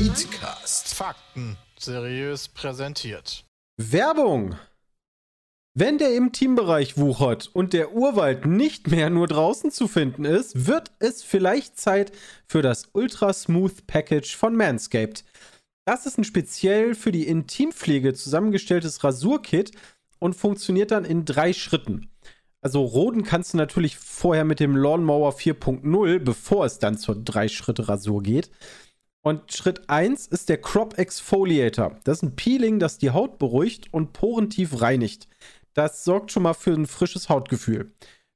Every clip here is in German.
Petecast. Fakten seriös präsentiert. Werbung! Wenn der im Teambereich wuchert und der Urwald nicht mehr nur draußen zu finden ist, wird es vielleicht Zeit für das Ultra Smooth Package von Manscaped. Das ist ein speziell für die Intimpflege zusammengestelltes Rasurkit und funktioniert dann in drei Schritten. Also roden kannst du natürlich vorher mit dem Lawnmower 4.0, bevor es dann zur Drei-Schritte-Rasur geht. Und Schritt 1 ist der Crop Exfoliator. Das ist ein Peeling, das die Haut beruhigt und porentief reinigt. Das sorgt schon mal für ein frisches Hautgefühl.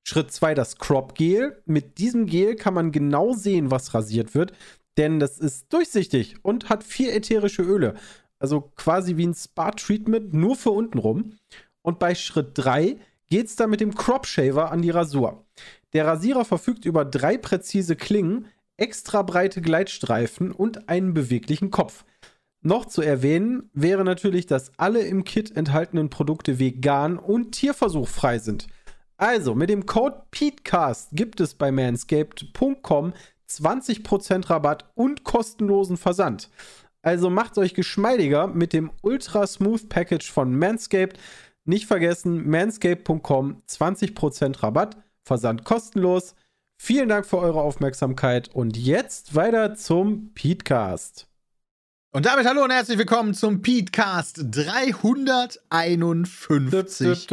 Schritt 2 das Crop Gel. Mit diesem Gel kann man genau sehen, was rasiert wird, denn das ist durchsichtig und hat vier ätherische Öle. Also quasi wie ein Spa-Treatment, nur für untenrum. Und bei Schritt 3 geht es dann mit dem Crop Shaver an die Rasur. Der Rasierer verfügt über drei präzise Klingen, extra breite Gleitstreifen und einen beweglichen Kopf. Noch zu erwähnen wäre natürlich, dass alle im Kit enthaltenen Produkte vegan und tierversuchfrei sind. Also, mit dem Code PETECAST gibt es bei manscaped.com 20% Rabatt und kostenlosen Versand. Also macht euch geschmeidiger mit dem Ultra Smooth Package von Manscaped. Nicht vergessen, manscaped.com 20% Rabatt, Versand kostenlos. Vielen Dank für eure Aufmerksamkeit und jetzt weiter zum Petecast. Und damit hallo und herzlich willkommen zum Petecast 351.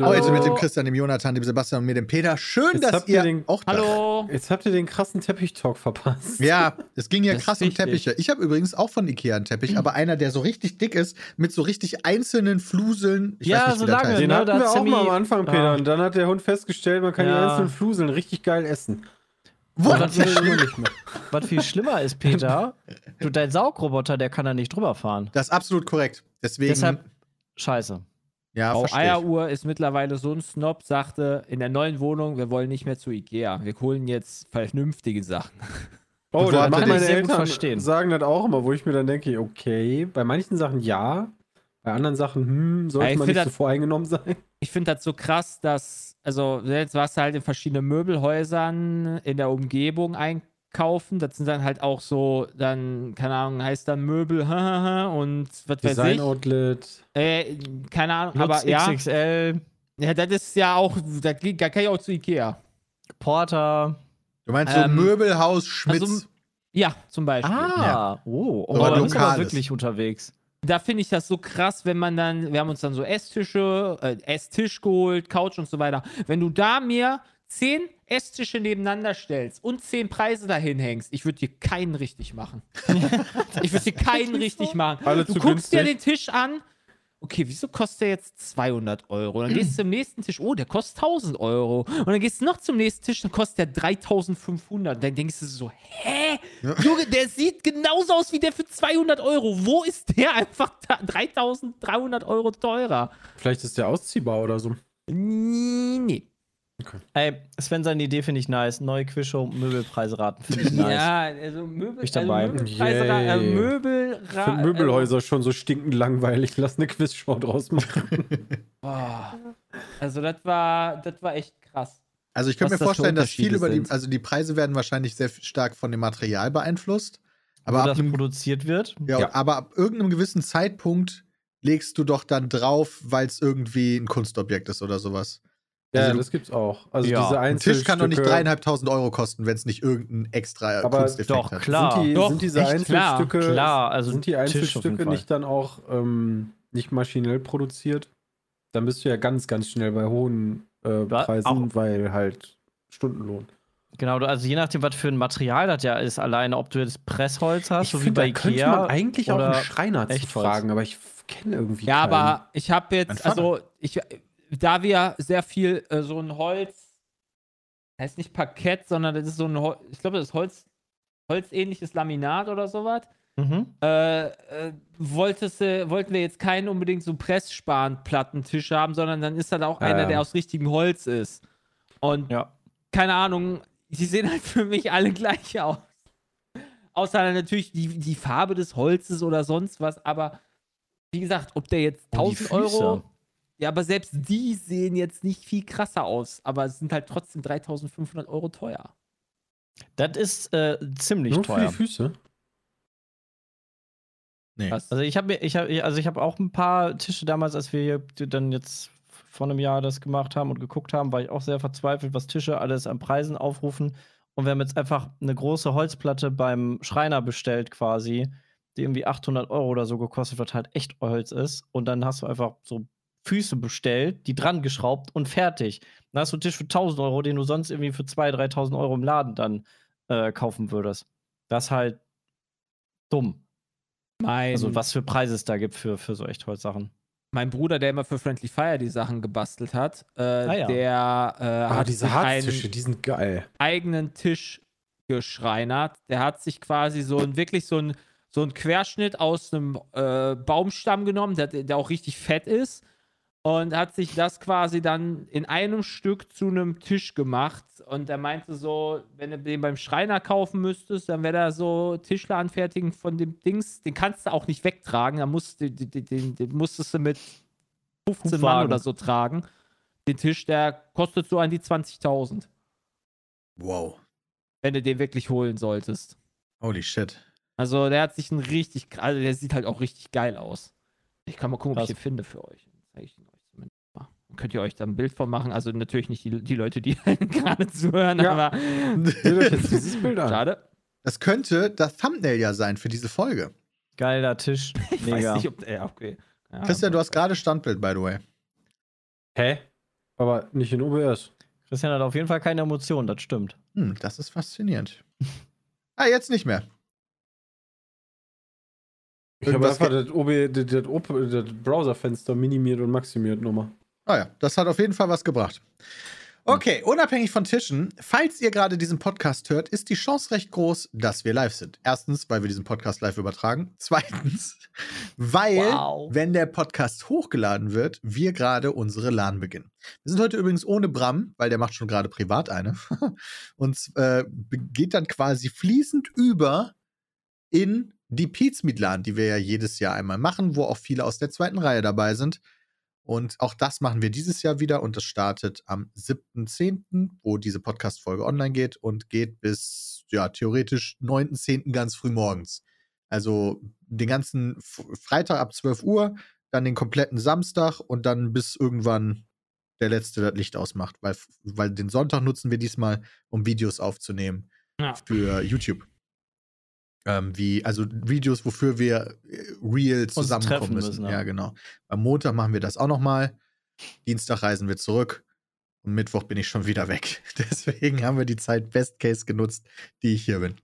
Heute mit dem Christian, dem Jonathan, dem Sebastian und mir, dem Peter. Schön, Jetzt dass habt ihr den- auch da Hallo. Jetzt habt ihr den krassen Teppich-Talk verpasst. Ja, es ging ja Das krass um. Teppiche. Ich habe übrigens auch von Ikea einen Teppich, aber einer, der so richtig dick ist, mit so richtig einzelnen Fluseln. Ich Ja, weiß nicht, so wie das lange, heißt. Den ne, hatten da wir auch mal am Anfang, Peter. Ja. Und dann hat der Hund festgestellt, man kann die Ja. einzelnen Fluseln richtig geil essen. Das nicht mehr. Was viel schlimmer ist, Peter, du, dein Saugroboter, der kann da nicht drüber fahren. Das ist absolut korrekt. Deswegen. Deshalb, scheiße. ja, Frau. Eieruhr ist mittlerweile so ein Snob, sagte in der neuen Wohnung, wir wollen nicht mehr zu Ikea. Wir holen jetzt vernünftige Sachen. Oh, Wo da hat er machen meine Eltern verstehen. sagen das auch immer, wo ich mir dann denke, okay, bei manchen Sachen ja, bei anderen Sachen, hm, sollte Ja, man nicht so das- voreingenommen sein. Ich finde das so krass, dass, also jetzt warst du halt in verschiedenen Möbelhäusern in der Umgebung einkaufen. Das sind dann halt auch so, dann, keine Ahnung, heißt dann Möbel und was weiß Design ich. Outlet. Äh, keine Ahnung, Lutz aber ja, XXL, ja, das ist ja auch, da kann ich auch zu Ikea. Porter. Du meinst so Ähm, Möbelhaus Schmitz. also- Ja, zum Beispiel. Ah, oh, oh Aber da bist du aber wirklich unterwegs. Da finde ich das so krass, wenn man dann, wir haben uns dann so Esstische, äh, Esstisch geholt, Couch und so weiter. Wenn du da mir zehn Esstische nebeneinander stellst und zehn Preise dahin hängst, ich würde dir keinen richtig machen. ich würde dir keinen richtig machen. Alle du zu guckst dir günstig. den Tisch an. Okay, wieso kostet der jetzt 200 Euro? Dann gehst du zum nächsten Tisch, oh, der kostet 1000 Euro. Und dann gehst du noch zum nächsten Tisch, dann kostet der 3500. Dann denkst du so, hä? Junge, der sieht genauso aus wie der für 200 Euro. Wo ist der einfach da 3300 Euro teurer? Vielleicht ist der ausziehbar oder so. Nee. Ey, Sven, seine Idee finde ich nice. Neue Quizshow, Möbelpreise raten, finde ich nice. Ja, also Möbel, Ich dabei. Also Möbelpreise, Yay. äh, Möbel, Ich finde Möbelhäuser schon so stinkend langweilig. Lass eine Quizshow draus machen. Boah. Also das war, das war echt krass. Also ich könnte mir das für vorstellen, dass viel über die, also die Preise werden wahrscheinlich sehr stark von dem Material beeinflusst. Aber Wo ab, das einem, produziert wird. ja, Ja. aber ab irgendeinem gewissen Zeitpunkt legst du doch dann drauf, weil es irgendwie ein Kunstobjekt ist oder sowas. Ja, Also das gibt's auch. Also Ja, diese Ein Tisch kann doch nicht Einzelstücke- dreieinhalbtausend Euro kosten, wenn es nicht irgendein extra Aber Kunsteffekt doch, hat. klar. Sind, die, Doch, sind diese echt klar. Einzelstücke, Klar, also sind die Einzelstücke nicht dann auch ähm, nicht maschinell produziert? Dann bist du ja ganz, ganz schnell bei hohen äh, Preisen, auch- weil halt Stundenlohn. Genau, also je nachdem, was für ein Material das ja ist, alleine, ob du jetzt Pressholz hast, so wie bei da könnte Ikea. man eigentlich auch einen Schreiner zu Echtholz. fragen, aber ich kenne irgendwie Ja, keinen. aber ich habe jetzt, also ich, da wir sehr viel äh, so ein Holz, heißt nicht Parkett, sondern das ist so ein, Hol ich glaube, das ist Holz, holzähnliches Laminat oder sowas. Mhm. äh, äh, wolltest, du- wollten wir jetzt keinen unbedingt so Pressspan-Plattentisch haben, sondern dann ist das auch einer, Ähm. der aus richtigem Holz ist. Und Ja. keine Ahnung, die sehen halt für mich alle gleich aus. Außer natürlich die, die Farbe des Holzes oder sonst was, aber wie gesagt, ob der jetzt Oh, die 1000 Euro. Ja, aber selbst die sehen jetzt nicht viel krasser aus, aber es sind halt trotzdem 3500 Euro teuer. Das ist äh, ziemlich Nur für teuer. die Füße. Nee. Was? Also ich habe mir, ich hab, also ich habe auch ein paar Tische damals, als wir hier dann jetzt vor einem Jahr das gemacht haben und geguckt haben, war ich auch sehr verzweifelt, was Tische alles an Preisen aufrufen. Und wir haben jetzt einfach eine große Holzplatte beim Schreiner bestellt quasi, die irgendwie 800 Euro oder so gekostet, was halt echt Holz ist. Und dann hast du einfach so Füße bestellt, die dran geschraubt und fertig. Dann hast du einen Tisch für 1000 Euro, den du sonst irgendwie für 2.000, 3.000 Euro im Laden dann äh, kaufen würdest. Das ist halt dumm. Mein, Also was für Preise es da gibt für, für so echt Holzsachen. mein Bruder, der immer für Friendly Fire die Sachen gebastelt hat, äh, Ah, ja. der äh, Ah, hat diese sich Harztische, einen die sind geil. eigenen Tisch geschreinert. Der hat sich quasi so ein, wirklich so ein, so ein Querschnitt aus einem äh, Baumstamm genommen, der, der auch richtig fett ist. Und hat sich das quasi dann in einem Stück zu einem Tisch gemacht. Und er meinte so, wenn du den beim Schreiner kaufen müsstest, dann wäre da so Tischler anfertigen von dem Dings. Den kannst du auch nicht wegtragen. Da musst, du- den, den, den musstest du mit 15 Mann Hubwagen. oder so tragen. Den Tisch, der kostet so an die 20.000, Wow. wenn du den wirklich holen solltest. Holy shit. Also der hat sich ein richtig, also der sieht halt auch richtig geil aus. Ich kann mal gucken, ob ich Krass. den finde für euch. Dann zeige ich ihn euch zumindest mal. Dann könnt ihr euch da ein Bild von machen. Also natürlich nicht die, die Leute, die gerade zuhören, Ja. aber Seht euch jetzt dieses Bild an. schade. Das könnte das Thumbnail ja sein für diese Folge. Geiler Tisch. Ich Mega. weiß nicht, ob der, okay. Ja, Christian, du hast gerade Standbild, by the way. Hä? Aber nicht in OBS. Christian hat auf jeden Fall keine Emotionen, das stimmt. Hm, das ist faszinierend. ah, jetzt nicht mehr. Ich habe einfach das, OB, das, das, das Browserfenster minimiert und maximiert nochmal. Ah ja, das hat auf jeden Fall was gebracht. Okay, unabhängig von Tischen, falls ihr gerade diesen Podcast hört, ist die Chance recht groß, dass wir live sind. Erstens, weil wir diesen Podcast live übertragen. Zweitens, weil, Wow. wenn der Podcast hochgeladen wird, wir gerade unsere LAN beginnen. Wir sind heute übrigens ohne Bram, weil der macht schon gerade privat eine. Und äh, geht dann quasi fließend über in die Pizmeet LAN, die wir ja jedes Jahr einmal machen, wo auch viele aus der zweiten Reihe dabei sind. Und auch das machen wir dieses Jahr wieder und das startet am 7.10., wo diese Podcast-Folge online geht und geht bis, ja, theoretisch 9.10. ganz früh morgens. Also den ganzen Freitag ab 12 Uhr, dann den kompletten Samstag und dann bis irgendwann der Letzte das Licht ausmacht, weil, weil den Sonntag nutzen wir diesmal, um Videos aufzunehmen Ja. für YouTube. Ähm, wie, also Videos, wofür wir äh, real zusammenkommen müssen. müssen, ja. genau. Am Montag machen wir das auch noch mal. Dienstag reisen wir zurück. Und Mittwoch bin ich schon wieder weg. Deswegen haben wir die Zeit Best Case genutzt, die ich hier bin.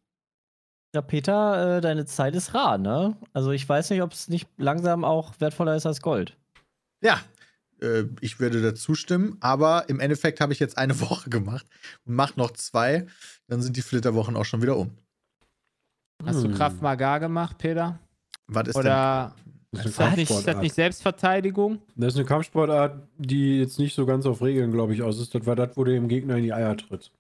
Ja, Peter, äh, deine Zeit ist rar, ne? Also ich weiß nicht, ob es nicht langsam auch wertvoller ist als Gold. Ja, äh, ich würde dazu stimmen, aber im Endeffekt habe ich jetzt eine Woche gemacht und mache noch zwei. Dann sind die Flitterwochen auch schon wieder um. Hast du Hm. Kraft Maga gemacht, Peter? Was ist Oder Das ist ist eine das nicht, ist das nicht Selbstverteidigung? Das ist eine Kampfsportart, die jetzt nicht so ganz auf Regeln, glaube ich, aus ist. Das war das, wo du dem Gegner in die Eier trittst.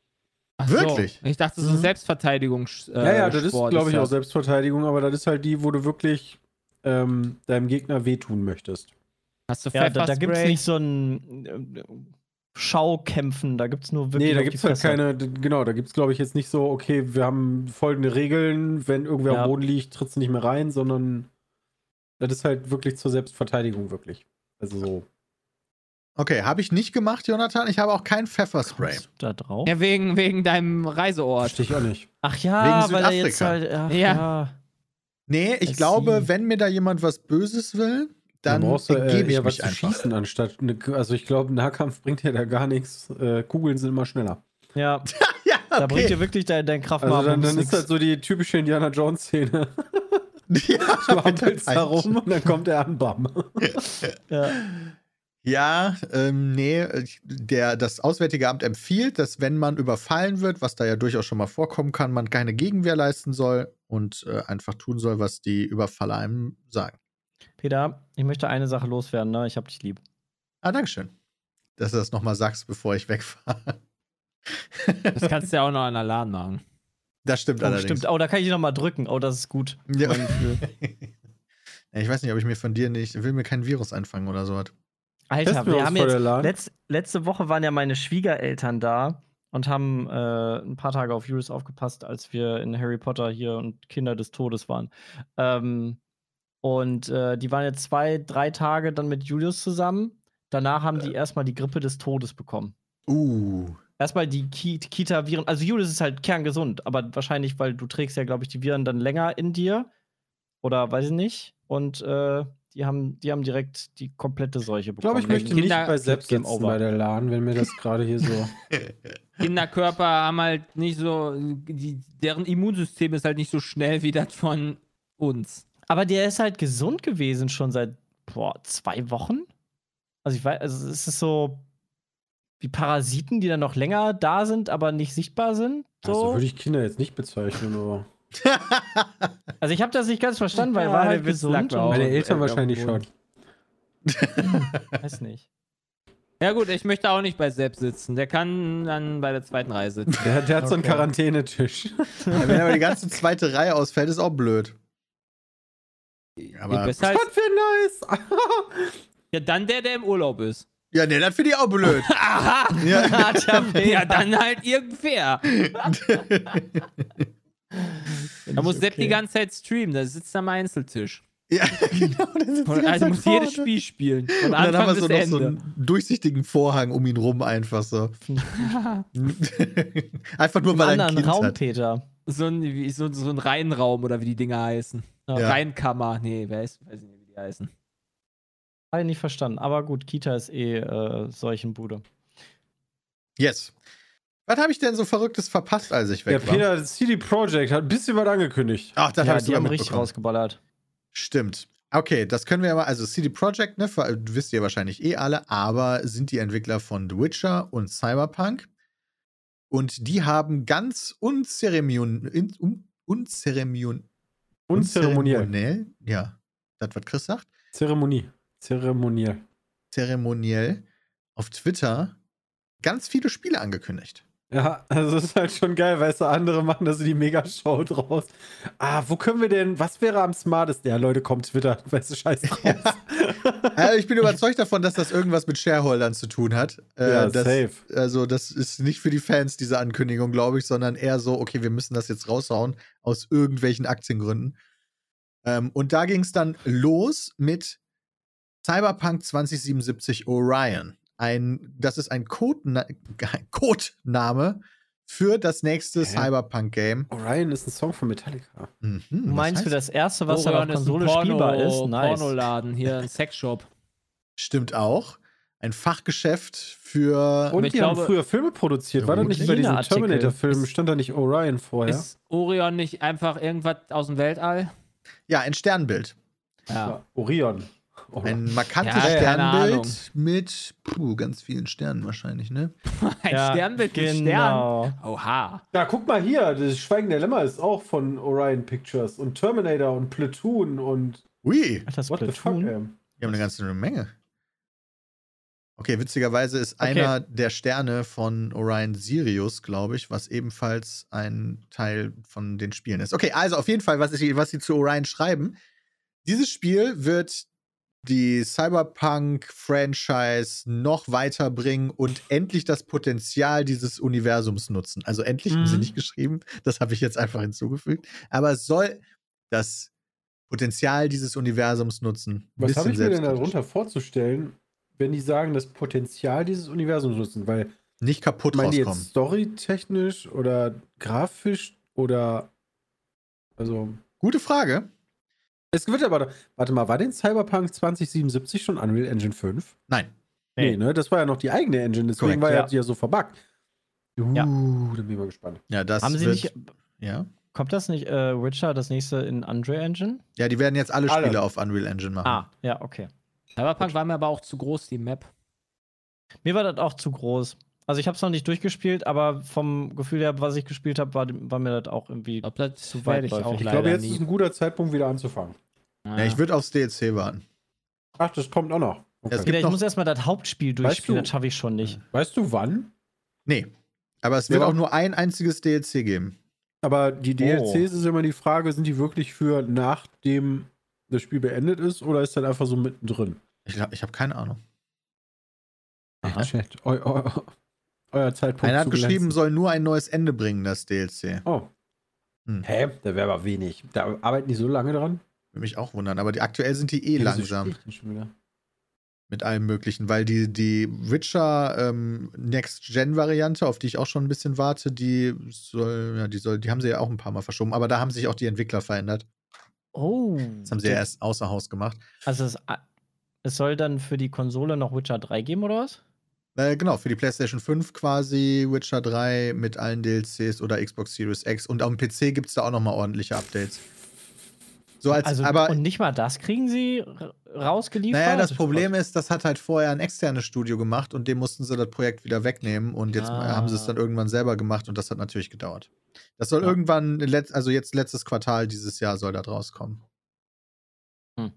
Ach Wirklich? So. Ich dachte, so Mhm. Selbstverteidigung. Äh, ja, ja, das ist, Sport glaube ich, auch das. Selbstverteidigung, aber das ist halt die, wo du wirklich ähm, deinem Gegner wehtun möchtest. Hast du Ja, da, da gibt es nicht so ein äh, Schaukämpfen, da gibt es nur wirklich. Nee, da gibt es halt keine, genau, da gibt es, glaube ich, jetzt nicht so, okay, wir haben folgende Regeln, wenn irgendwer Ja. am Boden liegt, trittst du nicht mehr rein, sondern das ist halt wirklich zur Selbstverteidigung, wirklich. Also so. Okay, habe ich nicht gemacht, Jonathan. Ich habe auch kein Pfefferspray. Kommst du da drauf? Ja, wegen, wegen deinem Reiseort. Verstehe ich auch nicht. Ach ja, Wegen weil er jetzt Südafrika. halt. Ach, Ja. ja. Nee, ich I glaube, wenn mir da jemand was Böses will, dann da brauchst du äh, gebe ich was mich zu schießen, anstatt, eine, also ich glaube, Nahkampf bringt dir da gar nichts. Äh, Kugeln sind immer schneller. Ja, Ja, da bringt okay. dir wirklich dein, dein Kraft Also dann, dann ist das so die typische Indiana Jones-Szene. ja, Du hampelst da rum und dann kommt er an, bam. ja. Ja, ähm, nee, der, das Auswärtige Amt empfiehlt, dass wenn man überfallen wird, was da ja durchaus schon mal vorkommen kann, man keine Gegenwehr leisten soll und äh, einfach tun soll, was die Überfaller einem sagen. Peter, ich möchte eine Sache loswerden, ne? Ich hab dich lieb. Ah, Dankeschön, dass du das nochmal sagst, bevor ich wegfahre. Das kannst du ja auch noch an Alarm machen. Das stimmt Oh, allerdings. stimmt. Oh, da kann ich noch mal drücken. Oh, das ist gut. Ja. Ich weiß nicht, ob ich mir von dir nicht, will mir kein Virus einfangen oder so. Alter, wir haben jetzt der LAN? letz, letzte Woche waren ja meine Schwiegereltern da und haben äh, ein paar Tage auf Julius aufgepasst, als wir in Harry Potter hier und Kinder des Todes waren. Ähm, und äh, die waren jetzt zwei, drei Tage dann mit Julius zusammen. Danach haben die erstmal die Grippe des Todes bekommen. Uh. Erstmal die Ki Kita-Viren. Also Julius ist halt kerngesund, aber wahrscheinlich, weil du trägst ja, glaube ich, die Viren dann länger in dir. Oder weiß ich nicht. Und äh, die, haben, die haben direkt die komplette Seuche Ich bekommen. glaube, ich möchte Kinder- nicht bei selbst sitzen bei der LAN, wenn mir das gerade hier so. Kinderkörper haben halt nicht so, die, deren Immunsystem ist halt nicht so schnell wie das von uns. Aber der ist halt gesund gewesen schon seit boah, zwei Wochen. Also ich weiß, also es ist so wie Parasiten, die dann noch länger da sind, aber nicht sichtbar sind. So. Also würde ich Kinder jetzt nicht bezeichnen, aber. Also ich habe das nicht ganz verstanden, weil er Ja, war halt gesund. Meine Eltern wahrscheinlich schon. Weiß nicht. Ja gut, ich möchte auch nicht bei Sepp sitzen. Der kann dann bei der zweiten Reihe sitzen. Der, der hat so einen Okay. Quarantänetisch. Ja, wenn aber die ganze zweite Reihe ausfällt, ist auch blöd. Aber- bist halt, Was für nice! ja, dann der, der im Urlaub ist. Ja, nee, das finde ich auch blöd. Aha! ja. ja, dann halt irgendwer. Da muss Sepp die ganze Zeit streamen, da sitzt er am Einzeltisch. ja, genau. das ist Und also muss jedes. Spiel spielen. Von Und dann haben wir so noch so einen durchsichtigen Vorhang um ihn rum, einfach so. einfach nur, weil er ein anderen Kind Raum, hat. Peter. so, ein, so, so ein Reihenraum oder wie die Dinger heißen. Ja. Reinkammer. Nee, weiß, weiß nicht, wie die heißen. Habe ich nicht verstanden. Aber gut, Kita ist eh äh, Seuchenbude. Yes. Was habe ich denn so Verrücktes verpasst, als ich weg war? Peter CD Projekt hat ein bisschen was angekündigt. Ach, das ja, habe ich die haben richtig rausgeballert. Stimmt. Okay, das können wir ja mal. Also, CD Projekt, ne, wisst ihr wahrscheinlich eh alle, aber sind die Entwickler von The Witcher und Cyberpunk. Und die haben ganz unzeremoniell. In, un, unzeremoniell. Unzeremoniell. unzeremoniell- Ja, das, was Chris sagt. Zeremonie. Zeremoniell. Zeremoniell auf Twitter ganz viele Spiele angekündigt. Ja, also das ist halt schon geil, weißt du, andere machen da so die Mega-Show draus. Ah, wo können wir denn, was wäre am smartesten? Ja, Leute, kommt Twitter, weißt du, scheiß drauf. Also ich bin überzeugt davon, dass das irgendwas mit Shareholdern zu tun hat. Äh, Ja, das, safe. Also, das ist nicht für die Fans, diese Ankündigung, glaube ich, sondern eher so, okay, wir müssen das jetzt raushauen aus irgendwelchen Aktiengründen. Ähm, und da ging es dann los mit Cyberpunk 2077 Orion. Ein, das ist ein Codena Codename für das nächste? Cyberpunk-Game. Orion ist ein Song von Metallica. Mhm, Du meinst für das erste, was auf Orion ist ein Konsole Porno- spielbar ist? Nice. Pornoladen, hier ein Sexshop. Stimmt auch. Ein Fachgeschäft für. Und ich die haben glaube- früher Filme produziert. War das nicht bei diesen Hygieneartikel. Terminator-Filmen? Stand da nicht Orion vorher? Ist Orion nicht einfach irgendwas aus dem Weltall? ja, ein Sternbild. Ja. Orion. Oh. Ein markantes Ja. Sternbild mit puh, ganz vielen Sternen wahrscheinlich, ne? Ein Ja, Sternbild mit Stern. genau. Oha. Ja, guck mal hier, das Schweigen der Lämmer ist auch von Orion Pictures und Terminator und Platoon und Ui, Ach, das what the fuck, Platoon. ey. wir haben eine ganze Menge. Okay, witzigerweise ist Okay. einer der Sterne von Orion Sirius, glaube ich, was ebenfalls ein Teil von den Spielen ist. Okay, also auf jeden Fall, was, ich, was sie zu Orion schreiben. Dieses Spiel wird die Cyberpunk-Franchise noch weiterbringen und endlich das Potenzial dieses Universums nutzen. Also endlich haben sie Mhm. nicht geschrieben, das habe ich jetzt einfach hinzugefügt. Aber es soll das Potenzial dieses Universums nutzen. Was habe ich mir denn darunter vorzustellen, wenn die sagen, das Potenzial dieses Universums nutzen? Weil, Nicht kaputt meinen die rauskommen. jetzt storytechnisch oder grafisch oder. Also. Gute Frage. Es wird aber. Warte mal, war denn Cyberpunk 2077 schon Unreal Engine 5? Nein. Nee, ne? Das war ja noch die eigene Engine, deswegen Korrekt, war ja, ja. die ja so verbuggt. Uh, Ja. dann bin ich mal gespannt. Ja, das Haben sie wird, nicht. Ja. Kommt das nicht, äh, Witcher, das nächste in Unreal Engine? ja, die werden jetzt alle Alle. Spiele auf Unreal Engine machen. Ah, ja, okay. Cyberpunk war mir aber auch zu groß, die Map. Mir war das auch zu groß. Also ich habe es noch nicht durchgespielt, aber vom Gefühl her, was ich gespielt habe, war, war mir das auch irgendwie das Zu werde ich Ich glaube, jetzt nie. ist ein guter Zeitpunkt, wieder anzufangen. Ja, ich würde aufs DLC warten. Ach, das kommt auch noch. Es Okay. gibt Ja, ich noch- muss erstmal das Hauptspiel Weißt durchspielen, du- das schaffe ich schon nicht. Weißt du wann? Nee. Aber es Ja, wird aber- auch nur ein einziges DLC geben. Aber die DLCs ist immer die Frage, sind die wirklich für nachdem das Spiel beendet ist oder ist das einfach so mittendrin? Ich, glaub- ich habe keine Ahnung. Aha. Chat. Eu, eu, euer Zeitpunkt. Einer hat zu geschrieben, soll nur ein neues Ende bringen, das DLC. Oh. Hm. Hä? Da wäre aber wenig. Da arbeiten die so lange dran? Würde mich auch wundern. Aber die, aktuell sind die eh Ja, langsam mit allem Möglichen, weil die, die Witcher ähm, Next-Gen-Variante, auf die ich auch schon ein bisschen warte, die soll, ja, die soll, die haben sie ja auch ein paar Mal verschoben, aber da haben sich auch die Entwickler verändert. Oh. Das haben sie ja erst außer Haus gemacht. Also es, es soll dann für die Konsole noch Witcher 3 geben, oder was? Äh, genau, für die PlayStation 5 quasi Witcher 3 mit allen DLCs oder Xbox Series X. Und auf dem PC gibt es da auch nochmal ordentliche Updates. So als, also, aber und nicht mal das kriegen sie rausgeliefert? Naja, das Problem ist, das hat halt vorher ein externes Studio gemacht und dem mussten sie das Projekt wieder wegnehmen und jetzt Ah. haben sie es dann irgendwann selber gemacht und das hat natürlich gedauert. Das soll Ja. irgendwann, also jetzt letztes Quartal dieses Jahr soll das rauskommen. Hm.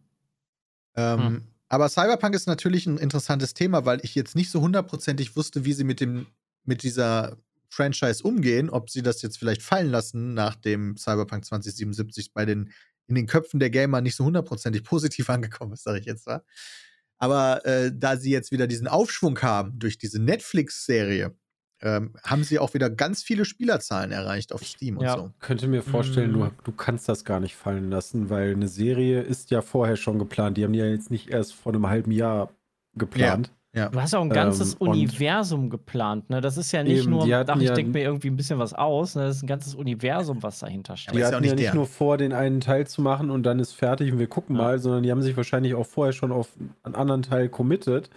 Ähm, Hm. Aber Cyberpunk ist natürlich ein interessantes Thema, weil ich jetzt nicht so hundertprozentig wusste, wie sie mit dem mit dieser Franchise umgehen, ob sie das jetzt vielleicht fallen lassen, nachdem Cyberpunk 2077 bei den in den Köpfen der Gamer nicht so hundertprozentig positiv angekommen ist, sage ich jetzt mal. Aber äh, da sie jetzt wieder diesen Aufschwung haben durch diese Netflix-Serie, ähm, haben sie auch wieder ganz viele Spielerzahlen erreicht auf Steam Ja. und so. Könnte mir vorstellen, Mm. du, du kannst das gar nicht fallen lassen, weil eine Serie ist ja vorher schon geplant. Die haben die ja jetzt nicht erst vor einem halben Jahr geplant. Ja. Du hast ja auch ein ganzes Ähm, Universum geplant, ne? Das ist ja nicht Eben, nur, hatten ach, ich ja- denke mir irgendwie ein bisschen was aus, ne? Das ist ein ganzes Universum, was dahinter steht. Die ist ja hatten nicht ja nicht nur vor, den einen Teil zu machen und dann ist fertig und wir gucken Ja. mal, sondern die haben sich wahrscheinlich auch vorher schon auf einen anderen Teil committed.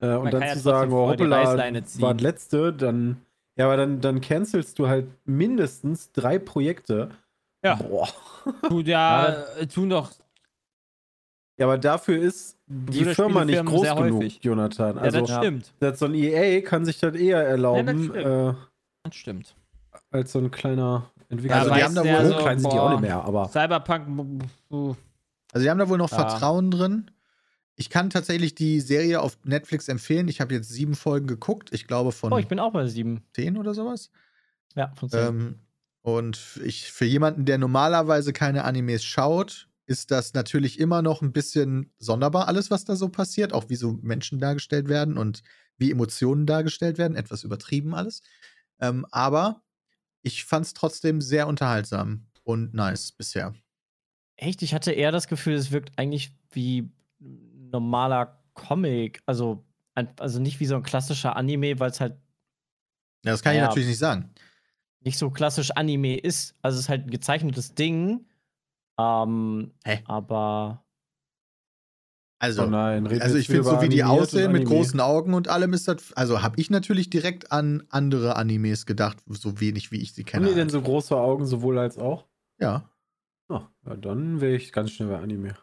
Äh, und dann ja zu sagen, oh, ziehen. war das letzte, dann, ja, aber dann, dann cancelst du halt mindestens drei Projekte. Ja. Boah. Tu, ja, äh, tun doch. Ja, aber dafür ist die Firma nicht groß genug, häufig. Jonathan. Ja, Also, das stimmt. das so ein EA kann sich das eher erlauben, Ja, äh, Das stimmt. als so ein kleiner Entwickler. Also, die haben da du, wohl- so also, klein sind die auch nicht mehr, aber Cyberpunk. uh, Also die haben da wohl noch Ja. Vertrauen drin. Ich kann tatsächlich die Serie auf Netflix empfehlen. Ich habe jetzt sieben Folgen geguckt. Ich glaube von Oh, ich bin auch bei sieben. zehn oder sowas. Ja, von zehn. Ähm, und ich, für jemanden, der normalerweise keine Animes schaut, ist das natürlich immer noch ein bisschen sonderbar, alles, was da so passiert. Auch wie so Menschen dargestellt werden und wie Emotionen dargestellt werden. Etwas übertrieben alles. Ähm, aber ich fand es trotzdem sehr unterhaltsam und nice bisher. Echt? Ich hatte eher das Gefühl, es wirkt eigentlich wie normaler Comic. Also, ein, also nicht wie so ein klassischer Anime, weil es halt Ja, das kann ich Ja. natürlich nicht sagen. nicht so klassisch Anime ist. Also es ist halt ein gezeichnetes Ding. Ähm, Hä? aber Also, Oh nein, also ich finde, so wie die aussehen mit großen Augen und allem ist das. Also habe ich natürlich direkt an andere Animes gedacht, so wenig wie ich sie Haben kenne. die denn halt. so große Augen, sowohl als auch? Ja. Oh, ja, dann wäre ich ganz schnell bei Anime.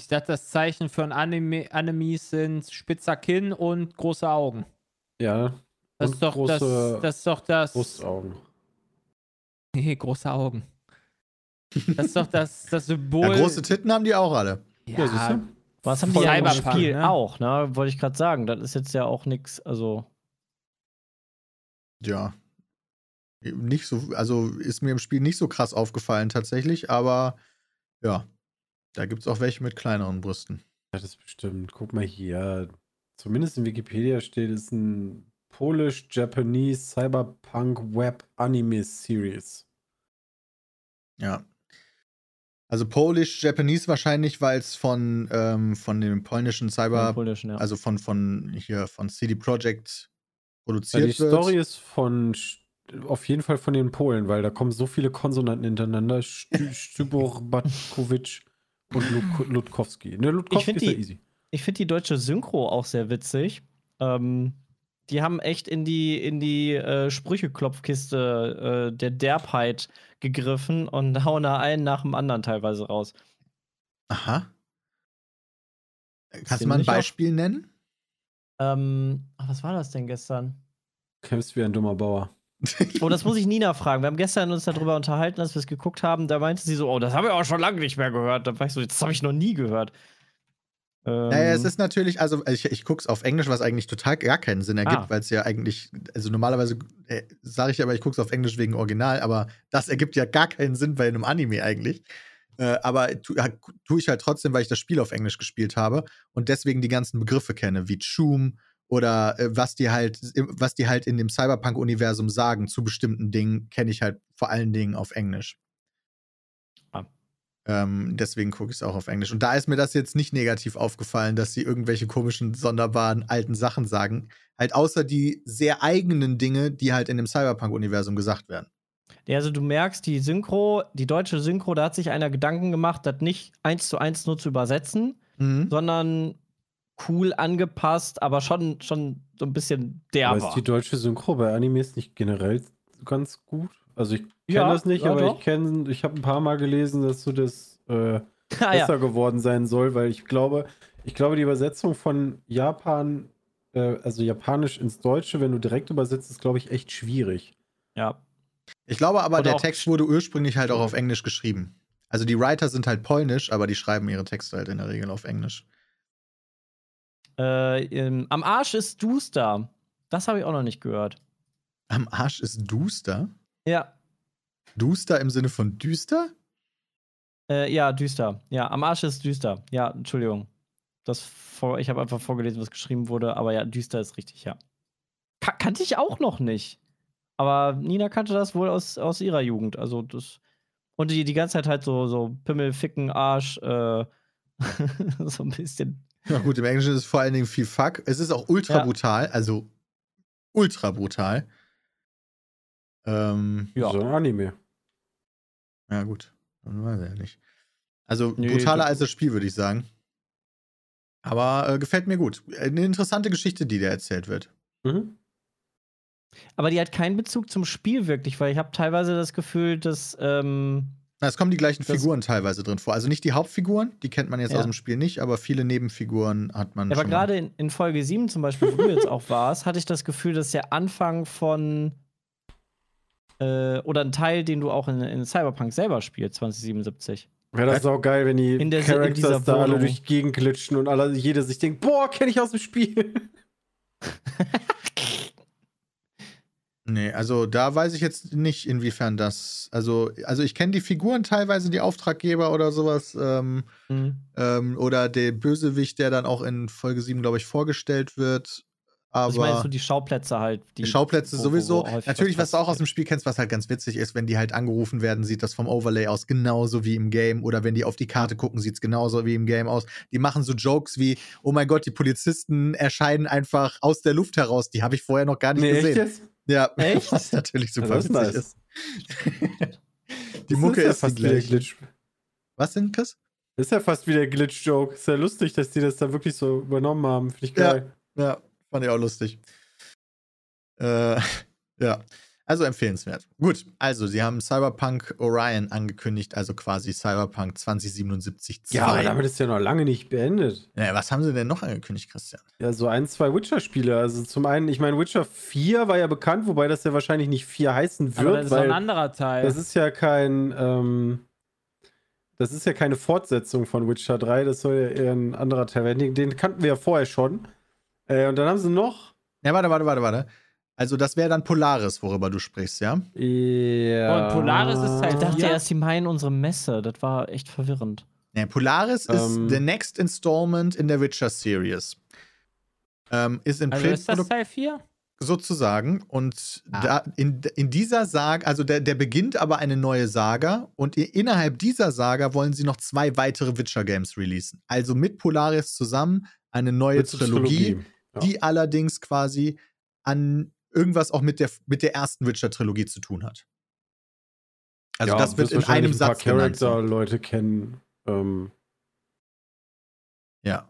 Ich dachte, das Zeichen für ein Anime, Animes sind spitzer Kinn und große Augen. Ja, Das ist doch große das, das ist doch das. Brustaugen. Nee, große Augen. Das ist doch das, das Symbol. ja. Große Titten haben die auch alle. Ja, siehst du? was haben die ja im Spiel ne? auch, ne? Wollte ich gerade sagen. Das ist jetzt ja auch nichts, also Ja. Nicht so, also ist mir im Spiel nicht so krass aufgefallen tatsächlich, aber ja, da gibt es auch welche mit kleineren Brüsten. Ja, das ist bestimmt. Guck mal hier. Zumindest in Wikipedia steht, es ist ein Polish-Japanese Cyberpunk Web Anime Series. Ja. Also Polish, Japanese wahrscheinlich, weil es von, ähm, von dem polnischen Cyber, politischen, ja. also von, von hier, von CD Projekt Ja, produziert die wird. Story ist von auf jeden Fall von den Polen, weil da kommen so viele Konsonanten hintereinander. Stü- Stybor, Batkowicz und Lutkowski. Ne, Lutkowski find ist ja die- easy. Ich finde die deutsche Synchro auch sehr witzig. Ähm, die haben echt in die, in die äh, Sprücheklopfkiste äh, der Derbheit gegriffen und hauen da einen nach dem anderen teilweise raus. Aha. Kannst du mal ein Ziemlich auch. Beispiel nennen? Ähm, ach, was war das denn gestern? Kämpfst wie ein dummer Bauer. Oh, das muss ich Nina fragen. Wir haben gestern uns darüber unterhalten, als wir es geguckt haben. Da meinte sie so, oh, das haben wir auch schon lange nicht mehr gehört. Da war ich so, das habe ich noch nie gehört. Ähm, Naja, es ist natürlich, also ich, ich gucke es auf Englisch, was eigentlich total gar keinen Sinn ergibt, Ah. weil es ja eigentlich, also normalerweise äh, sage ich aber, ich gucke es auf Englisch wegen Original, aber das ergibt ja gar keinen Sinn bei einem Anime eigentlich. Äh, aber tu, tue ich halt trotzdem, weil ich das Spiel auf Englisch gespielt habe und deswegen die ganzen Begriffe kenne, wie Choom oder äh, was die halt, was die halt in dem Cyberpunk-Universum sagen zu bestimmten Dingen, kenne ich halt vor allen Dingen auf Englisch. Ah. Ähm, deswegen gucke ich es auch auf Englisch. Und da ist mir das jetzt nicht negativ aufgefallen, dass sie irgendwelche komischen, sonderbaren alten Sachen sagen. Halt außer die sehr eigenen Dinge, die halt in dem Cyberpunk-Universum gesagt werden. Ja, also du merkst, die Synchro, die deutsche Synchro, da hat sich einer Gedanken gemacht, das nicht eins zu eins nur zu übersetzen, Mhm. sondern cool angepasst, aber schon, schon so ein bisschen Aber derber. ist die deutsche Synchro bei Animes nicht generell ganz gut? Also ich kenne Ja, das nicht, ja, aber doch. ich kenne, ich habe ein paar Mal gelesen, dass so das äh, ah, ja. besser geworden sein soll, weil ich glaube, ich glaube, die Übersetzung von Japan, äh, also Japanisch ins Deutsche, wenn du direkt übersetzt, ist, glaube ich, echt schwierig. ja. Ich glaube aber, Oder der Text wurde ursprünglich halt auch auf Englisch geschrieben. Also die Writer sind halt polnisch, aber die schreiben ihre Texte halt in der Regel auf Englisch. Äh, ähm, am Arsch ist Duster. Das habe ich auch noch nicht gehört. Am Arsch ist Duster? Ja. Duster im Sinne von düster? Äh, ja, düster. Ja, am Arsch ist düster. Ja, Entschuldigung. Das vor, ich habe einfach vorgelesen, was geschrieben wurde, aber ja, düster ist richtig, ja. Ka kannte ich auch noch nicht. Aber Nina kannte das wohl aus, aus ihrer Jugend. Also das. Und die, die ganze Zeit halt so, so Pimmel, Ficken, Arsch, äh, so ein bisschen. Ja gut, im Englischen ist es vor allen Dingen viel Fuck. Es ist auch ultra Ja. brutal, also ultra brutal. Ähm, Ja. So ein Anime. ja gut, dann weiß ich ja nicht. Also Nee, brutaler als das Spiel, würde ich sagen. Aber äh, gefällt mir gut. Eine interessante Geschichte, die da erzählt wird. Mhm. Aber die hat keinen Bezug zum Spiel wirklich, weil ich habe teilweise das Gefühl, dass. Ähm, Na, Es kommen die gleichen Das- Figuren teilweise drin vor. Also nicht die Hauptfiguren, die kennt man jetzt Ja. aus dem Spiel nicht, aber viele Nebenfiguren hat man Ja, aber gerade in, in Folge 7 zum Beispiel, wo du jetzt auch warst, hatte ich das Gefühl, dass der Anfang von äh, oder ein Teil, den du auch in, in Cyberpunk selber spielst, 2077. Wäre das auch geil, wenn die In der- Characters da alle durch die Gegend glitschen und alle, jeder sich denkt, boah, kenne ich aus dem Spiel. Nee, also da weiß ich jetzt nicht, inwiefern das. Also, also ich kenne die Figuren teilweise, die Auftraggeber oder sowas. Ähm, Mhm. ähm, oder der Bösewicht, der dann auch in Folge 7, glaube ich, vorgestellt wird. Aber Also ich meine, so die Schauplätze halt. Die, die Schauplätze wo- wo- wo sowieso. häufig Natürlich, was du auch aus dem. Spiel kennst, was halt ganz witzig ist, wenn die halt angerufen werden, sieht das vom Overlay aus genauso wie im Game. Oder wenn die auf die Karte gucken, sieht es genauso wie im Game aus. Die machen so Jokes wie, oh mein Gott, die Polizisten erscheinen einfach aus der Luft heraus. Die habe ich vorher noch gar nicht Nee, echt gesehen. jetzt? Ja, Echt? was natürlich super Das ist witzig nice. ist. die Das Mucke ja ist, fast die wie der. Glitch. Was denn, Chris? Das ist ja fast wie der Glitch-Joke. Ist ja lustig, dass die das da wirklich so übernommen haben. Finde ich Ja. geil. Ja, fand ich auch lustig. Äh, ja, also empfehlenswert. Gut, also sie haben Cyberpunk Orion angekündigt, also quasi Cyberpunk 2077 2. Ja, aber damit ist ja noch lange nicht beendet. ja, was haben sie denn noch angekündigt, Christian? Ja, so ein, zwei Witcher-Spiele. Also zum einen, ich meine, Witcher 4 war ja bekannt, wobei das ja wahrscheinlich nicht 4 heißen Aber wird, das ist doch ein anderer Teil. das ist ja kein, ähm, das ist ja keine Fortsetzung von Witcher 3, das soll ja eher ein anderer Teil werden. Den, den kannten wir ja vorher schon. Äh, und dann haben sie noch. Ja, warte, warte, warte, warte. Also das wäre dann Polaris, worüber du sprichst, ja? Ja. Und Polaris ist Ich halt- dachte Ja. erst, sie meinen unsere Messe. Das war echt verwirrend. Ja, Polaris Ähm. ist the next installment in der Witcher Series. Ähm, ist in also ist das Teil 4? sozusagen. Und Ah. da in, in dieser Saga, also der, der beginnt aber eine neue Saga und innerhalb dieser Saga wollen sie noch zwei weitere Witcher-Games releasen. Also mit Polaris zusammen eine neue Trilogie, Ja. die allerdings quasi an irgendwas auch mit der, mit der ersten Witcher-Trilogie zu tun hat. Also Ja, das wird in einem ein paar Satz genannt. so. Charakter-Leute kennen. Ähm, Ja.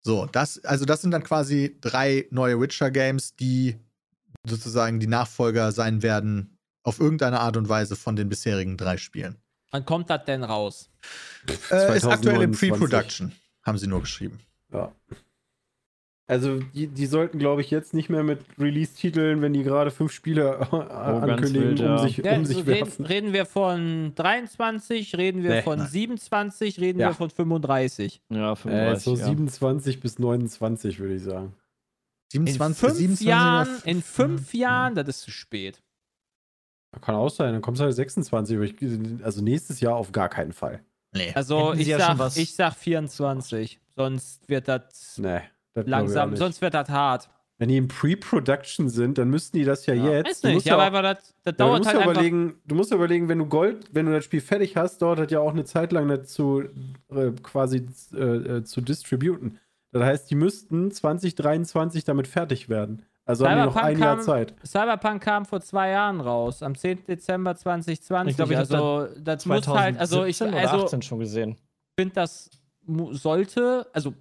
So, das, also das sind dann quasi drei neue Witcher-Games, die sozusagen die Nachfolger sein werden, auf irgendeine Art und Weise von den bisherigen drei Spielen. Wann kommt das denn raus? Äh, ist aktuell in 2029. Pre-Production. haben sie nur geschrieben. Ja. Also, die, die sollten, glaube ich, jetzt nicht mehr mit Release-Titeln, wenn die gerade fünf Spiele äh, ankündigen, wild, ja. um sich, Ja, um sich reden, werfen. reden wir von 23, reden wir Nee, von nein. 27, reden Ja. wir von 35. Ja, Äh, 35. so ja. 27 bis 29, würde ich sagen. In 27, fünf 27 Jahren, in fünf Jahren, das ist zu spät. Kann auch sein, dann kommst du halt 26, aber ich, also nächstes Jahr auf gar keinen Fall. Nee. Also ich, ja sag, was- ich sag 24, sonst wird das Nee. Ich langsam, sonst wird das hart. Wenn die in Pre-Production sind, dann müssten die das ja, Ja. jetzt. Weiß nicht, ja, aber das, das Ja, du dauert musst halt ja einfach. überlegen, du musst ja überlegen, wenn du Gold, wenn du das Spiel fertig hast, dauert das ja auch eine Zeit lang dazu äh, quasi äh, äh, zu distributen. Das heißt, die müssten 2023 damit fertig werden. Also haben die noch Cyberpunk ein Jahr kam- Zeit. Cyberpunk kam vor zwei Jahren raus, am 10. Dezember 2020. Ich glaub, ich also das muss halt, also ich 2017 oder also 18 schon gesehen. finde, das sollte, also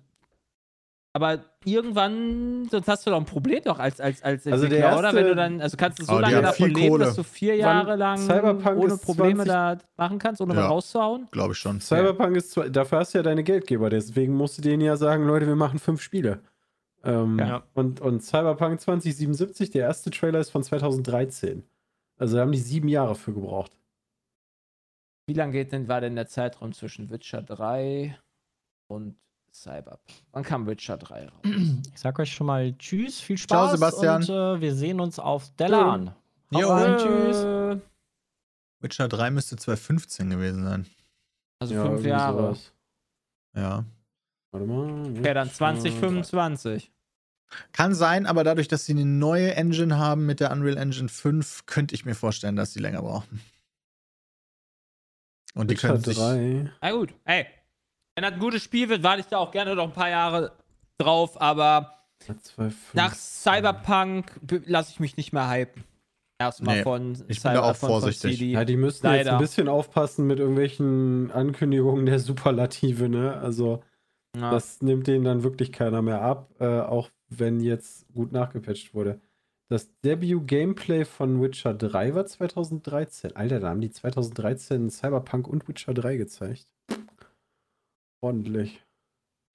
aber irgendwann, sonst hast du doch ein Problem doch als, als, als Also der Entwickler, oder? erste- Wenn du dann, also kannst du so die lange davon leben, Kohle. dass du vier Jahre lang Cyberpunk ohne ist Probleme 20 da machen kannst, ohne Ja. was rauszuhauen. Glaube ich schon. Cyberpunk ist zwar, dafür hast du ja deine Geldgeber, deswegen musst du denen ja sagen, Leute, wir machen fünf Spiele. Ähm, Ja. und, und Cyberpunk 2077, der erste Trailer ist von 2013. Also da haben die sieben Jahre für gebraucht. Wie lange geht denn, war denn der Zeitraum zwischen Witcher 3 und Cyberpunk? Wann kam Witcher 3 raus? Ich sag euch schon mal Tschüss, viel Ciao, Spaß Sebastian. und äh, wir sehen uns auf Delan. Jo. rein, tschüss. Äh, Witcher 3 müsste 2015 gewesen sein. Also Ja, fünf Jahre. sowas. Ja. Warte mal. Okay, dann 2025. Kann sein, aber dadurch, dass sie eine neue Engine haben mit der Unreal Engine 5, könnte ich mir vorstellen, dass sie länger brauchen. Und die Witcher können sich. 3. Na gut, ey. Wenn das ein gutes Spiel wird, warte ich da auch gerne noch ein paar Jahre drauf, aber 2, nach Cyberpunk lasse ich mich nicht mehr hypen. Erstmal Nee, von ich bin da auch vorsichtig. CD. Ja, die müssten jetzt Leider. ein bisschen aufpassen mit irgendwelchen Ankündigungen der Superlative, ne? Also, Ja. das nimmt denen dann wirklich keiner mehr ab, äh, auch wenn jetzt gut nachgepatcht wurde. Das Debut-Gameplay von Witcher 3 war 2013. Alter, da haben die 2013 Cyberpunk und Witcher 3 gezeigt. Ordentlich.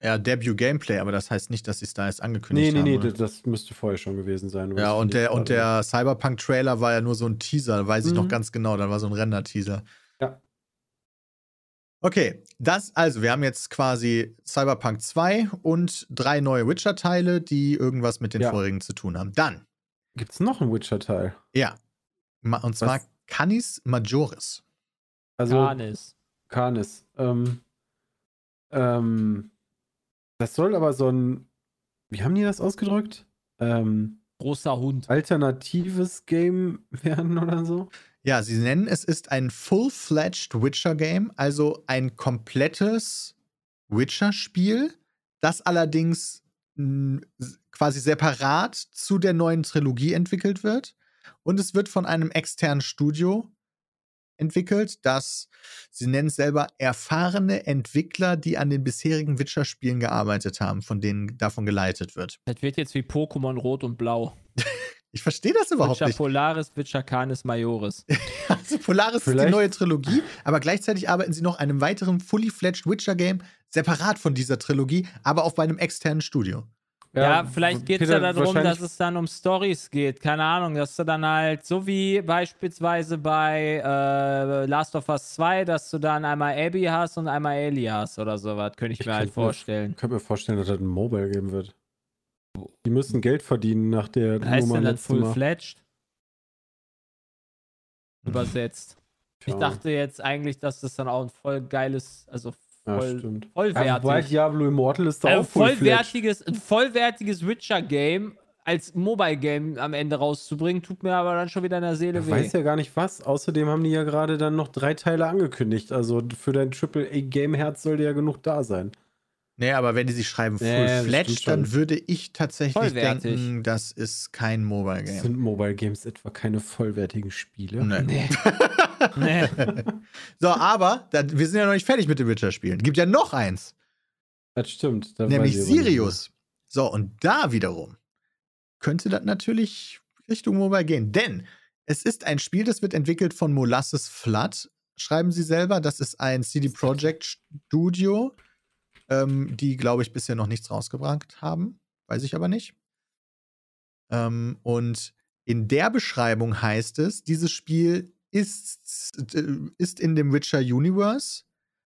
Ja, Debut Gameplay, aber das heißt nicht, dass sie es da jetzt Nee, angekündigt nee, haben. nee, oder? das, das müsste vorher schon gewesen sein. ja, und der, und der Cyberpunk-Trailer war ja nur so ein Teaser, weiß ich noch Mhm. ganz genau. Dann war so ein Render-Teaser. Ja. Okay, das, also, wir haben jetzt quasi Cyberpunk 2 und drei neue Witcher-Teile, die irgendwas mit den Ja. vorherigen zu tun haben. Dann, Gibt's noch einen Witcher-Teil? ja, ma- und zwar Was? Canis Majoris. Also, Canis. Canis. Ähm, ähm, das soll aber so ein, wie haben die das ausgedrückt? Ähm, Großer Hund. alternatives Game werden oder so? Ja, sie nennen es ist ein full-fledged Witcher-Game, also ein komplettes Witcher-Spiel, das allerdings quasi separat zu der neuen Trilogie entwickelt wird. Und es wird von einem externen Studio entwickelt, das, sie nennen es selber, erfahrene Entwickler, die an den bisherigen Witcher-Spielen gearbeitet haben, von denen davon geleitet wird. Das wird jetzt wie Pokémon Rot und Blau. Ich verstehe das überhaupt Witcher nicht. Polaris, Witcher Canis Majoris. Also Polaris ist die Vielleicht- neue Trilogie, aber gleichzeitig arbeiten sie noch an einem weiteren fully fledged Witcher-Game separat von dieser Trilogie, aber auch bei einem externen Studio. Ja, vielleicht geht es ja darum, dass es dann um Stories geht. Keine Ahnung, dass du dann halt, so wie beispielsweise bei äh, Last of Us 2, dass du dann einmal Abby hast und einmal Ellie hast oder sowas, könnte ich, Ich mir halt vorstellen. Ich könnte mir vorstellen, dass das ein Mobile geben wird. Die müssen Geld verdienen nach der Was heißt Nummer denn das full-fledged? Übersetzt. Ich dachte jetzt eigentlich, dass das dann auch ein voll geiles, also ja, voll, stimmt. Ja, vollwertig. wobei Diablo Immortal ist da Also auch vollwertiges, ein vollwertiges Witcher-Game als Mobile-Game am Ende rauszubringen, tut mir aber dann schon wieder in der Seele Ich weh. weiß ja gar nicht was. Außerdem haben die ja gerade dann noch drei Teile angekündigt. Also für dein AAA-Game-Herz sollte ja genug da sein. Nee, aber wenn die sich schreiben Nee, das full-fledged, stimmt dann würde ich tatsächlich Vollwertig. denken, das ist kein Mobile-Game. Sind Mobile Games etwa keine vollwertigen Spiele? Nee. Nee. nee. So, aber da, wir sind ja noch nicht fertig mit den Witcher-Spielen. Gibt ja noch eins, Das stimmt. das nämlich Sirius. So, und da wiederum könnte das natürlich Richtung Mobile gehen. Denn es ist ein Spiel, das wird entwickelt von Molasses Flood, schreiben sie selber. Das ist ein CD Projekt Studio. Ähm, die, glaube ich, bisher noch nichts rausgebracht haben. Weiß ich aber nicht. Ähm, und in der Beschreibung heißt es, dieses Spiel ist, äh, ist in dem Witcher Universe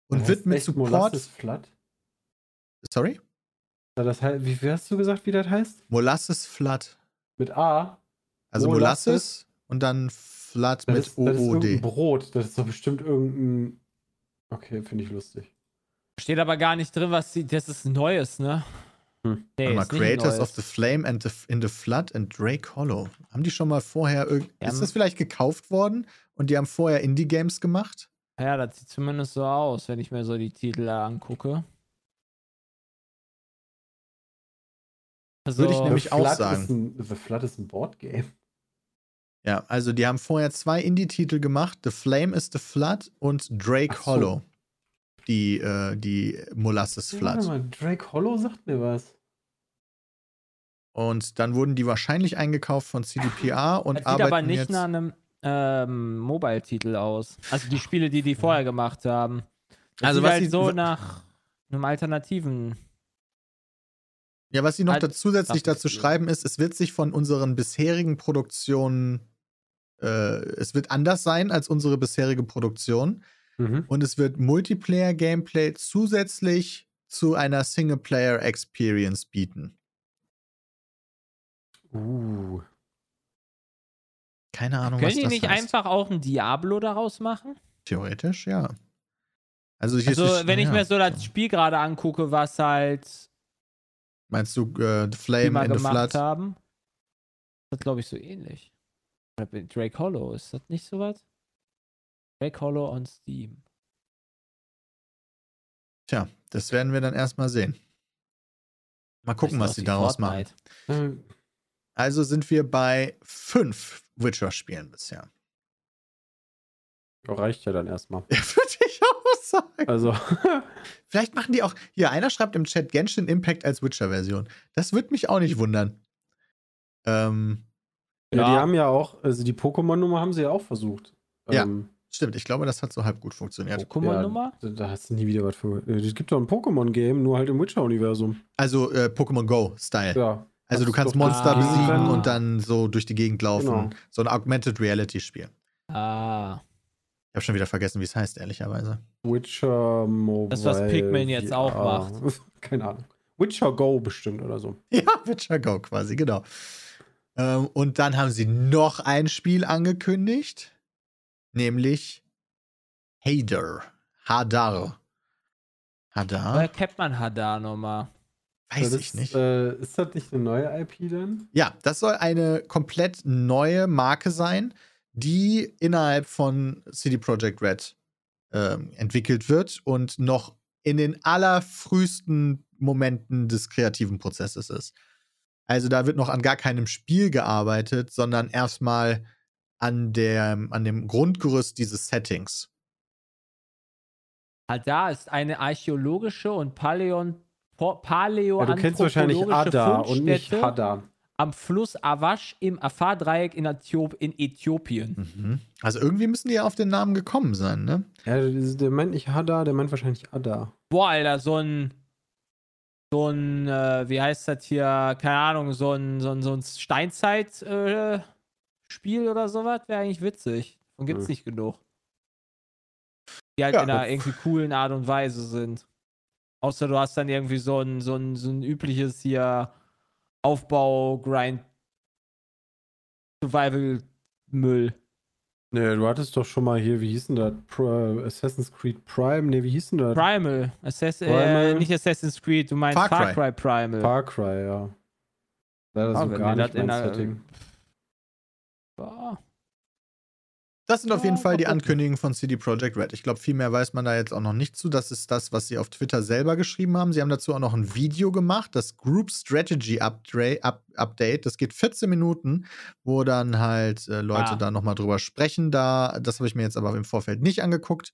und wird mit Support. Sorry? Ja, Das heißt, wie wie hast du gesagt, wie das heißt? Molasses Flood. Mit A? Also Molasses? Molasses und dann Flood Das, mit ist, das ist OOD. irgendein Brot. Das ist doch bestimmt irgendein. Okay, finde ich lustig. Steht aber gar nicht drin, was sie. Das ist Neues, ne? Hm. Nee, mal, Creators of the Flame and the, in the Flood and Drake Hollow. Haben die schon mal vorher irg Ja, Ist das vielleicht gekauft worden und die haben vorher Indie-Games gemacht? Ja, das sieht zumindest so aus, wenn ich mir so die Titel angucke. Also, Würde ich nämlich The auch Flood sagen. Ein, The Flood ist ein Boardgame. Ja, also die haben vorher zwei Indie-Titel gemacht: The Flame is the Flood und Drake Ach so. Hollow. Die, äh, die Molasses Flood. mal, Drake Hollow sagt mir was. Und dann wurden die wahrscheinlich eingekauft von CDPR und das sieht arbeiten aber nicht nach einem ähm, Mobile-Titel aus. Also die Spiele, die die vorher gemacht haben. Das Also sieht was halt sie- so nach einem alternativen. Ja, was sie noch da zusätzlich dazu schreiben ist, es wird sich von unseren bisherigen Produktionen, äh, es wird anders sein als unsere bisherige Produktion Mhm. und es wird Multiplayer-Gameplay zusätzlich zu einer Singleplayer-Experience bieten. Uh. Keine Ahnung, Können was die das nicht heißt. einfach auch ein Diablo daraus machen? Theoretisch, ja. Also, Also, ist- wenn ich ja, mir so das Spiel gerade angucke, was halt Meinst du äh, The die Flame in the Flood? haben, das glaube ich so ähnlich. Drake Hollow, ist das nicht so was? Drake Hollow on Steam. Tja, das werden wir dann erstmal sehen. Mal gucken, was sie daraus machen. Fortnite. Äh, Also sind wir bei fünf Witcher-Spielen bisher. reicht ja dann erstmal. Ja, würde ich auch sagen. Also, Vielleicht machen die auch. Hier, einer schreibt im Chat Genshin Impact als Witcher-Version. Das würde mich auch nicht wundern. Ähm, ja. Ja. die haben ja auch, also die Pokémon-Nummer haben sie ja auch versucht. Ja. Ähm, stimmt, ich glaube, das hat so halb gut funktioniert. Pokémon-Nummer? Da, da hast du nie wieder was für. äh, Es gibt doch ein Pokémon-Game, nur halt im Witcher-Universum. Also äh, Pokémon Go-Style. Ja. also du kannst Monster die besiegen und dann so durch die Gegend laufen. Genau. So ein Augmented Reality-Spiel. Ah. Ich habe schon wieder vergessen, wie es heißt, ehrlicherweise. Witcher Mobile. Das, was Pikmin jetzt auch macht. Keine Ahnung. Witcher Go bestimmt oder so. Ja, Witcher Go quasi, genau. Ähm, und dann haben sie noch ein Spiel angekündigt, nämlich Hader. Hadar. Hadar? Woher kennt man Hadar nochmal? Weiß das ich ist, nicht. Äh, ist das nicht eine neue IP dann? Ja, das soll eine komplett neue Marke sein, die innerhalb von CD Projekt Red ähm, entwickelt wird und noch in den allerfrühesten Momenten des kreativen Prozesses ist. Also da wird noch an gar keinem Spiel gearbeitet, sondern erstmal an, der, an dem Grundgerüst dieses Settings. Hadar ist eine archäologische und Paläon Ja, Paleo du kennst wahrscheinlich Ada und nicht Hada. am Fluss Awash im Afar-Dreieck in, Äthiop in Äthiopien. Mhm. Also irgendwie müssen die ja auf den Namen gekommen sein, ne? Ja, das- der meint nicht Hada, der meint wahrscheinlich Ada. Boah, Alter, so ein so ein, äh, wie heißt das hier, keine Ahnung, so ein, so ein, so ein Steinzeit-Spiel oder sowas, wäre eigentlich witzig. Und gibt's Hm. nicht genug. Die halt Ja. in einer irgendwie coolen Art und Weise sind. Außer du hast dann irgendwie so ein, so ein, so ein übliches hier Aufbau-Grind Survival-Müll. Ne, du hattest doch schon mal hier, wie hieß denn das? Pro, Assassin's Creed Prime? Ne, wie hieß denn das? Primal. Assass Äh, Primal. nicht Assassin's Creed, du meinst Far Far Cry. Cry, Primal. Far Cry, ja. Leider Ah, so gar nicht mein Setting. Boah. Das sind auf jeden Fall die. Ankündigungen von CD Projekt Red. Ich glaube, viel mehr weiß man da jetzt auch noch nicht zu. Das ist das, was sie auf Twitter selber geschrieben haben. Sie haben dazu auch noch ein Video gemacht, das Group Strategy Update. Das geht 14 Minuten, wo dann halt äh, Leute Ah. da nochmal drüber sprechen. Da, das habe ich mir jetzt aber im Vorfeld nicht angeguckt.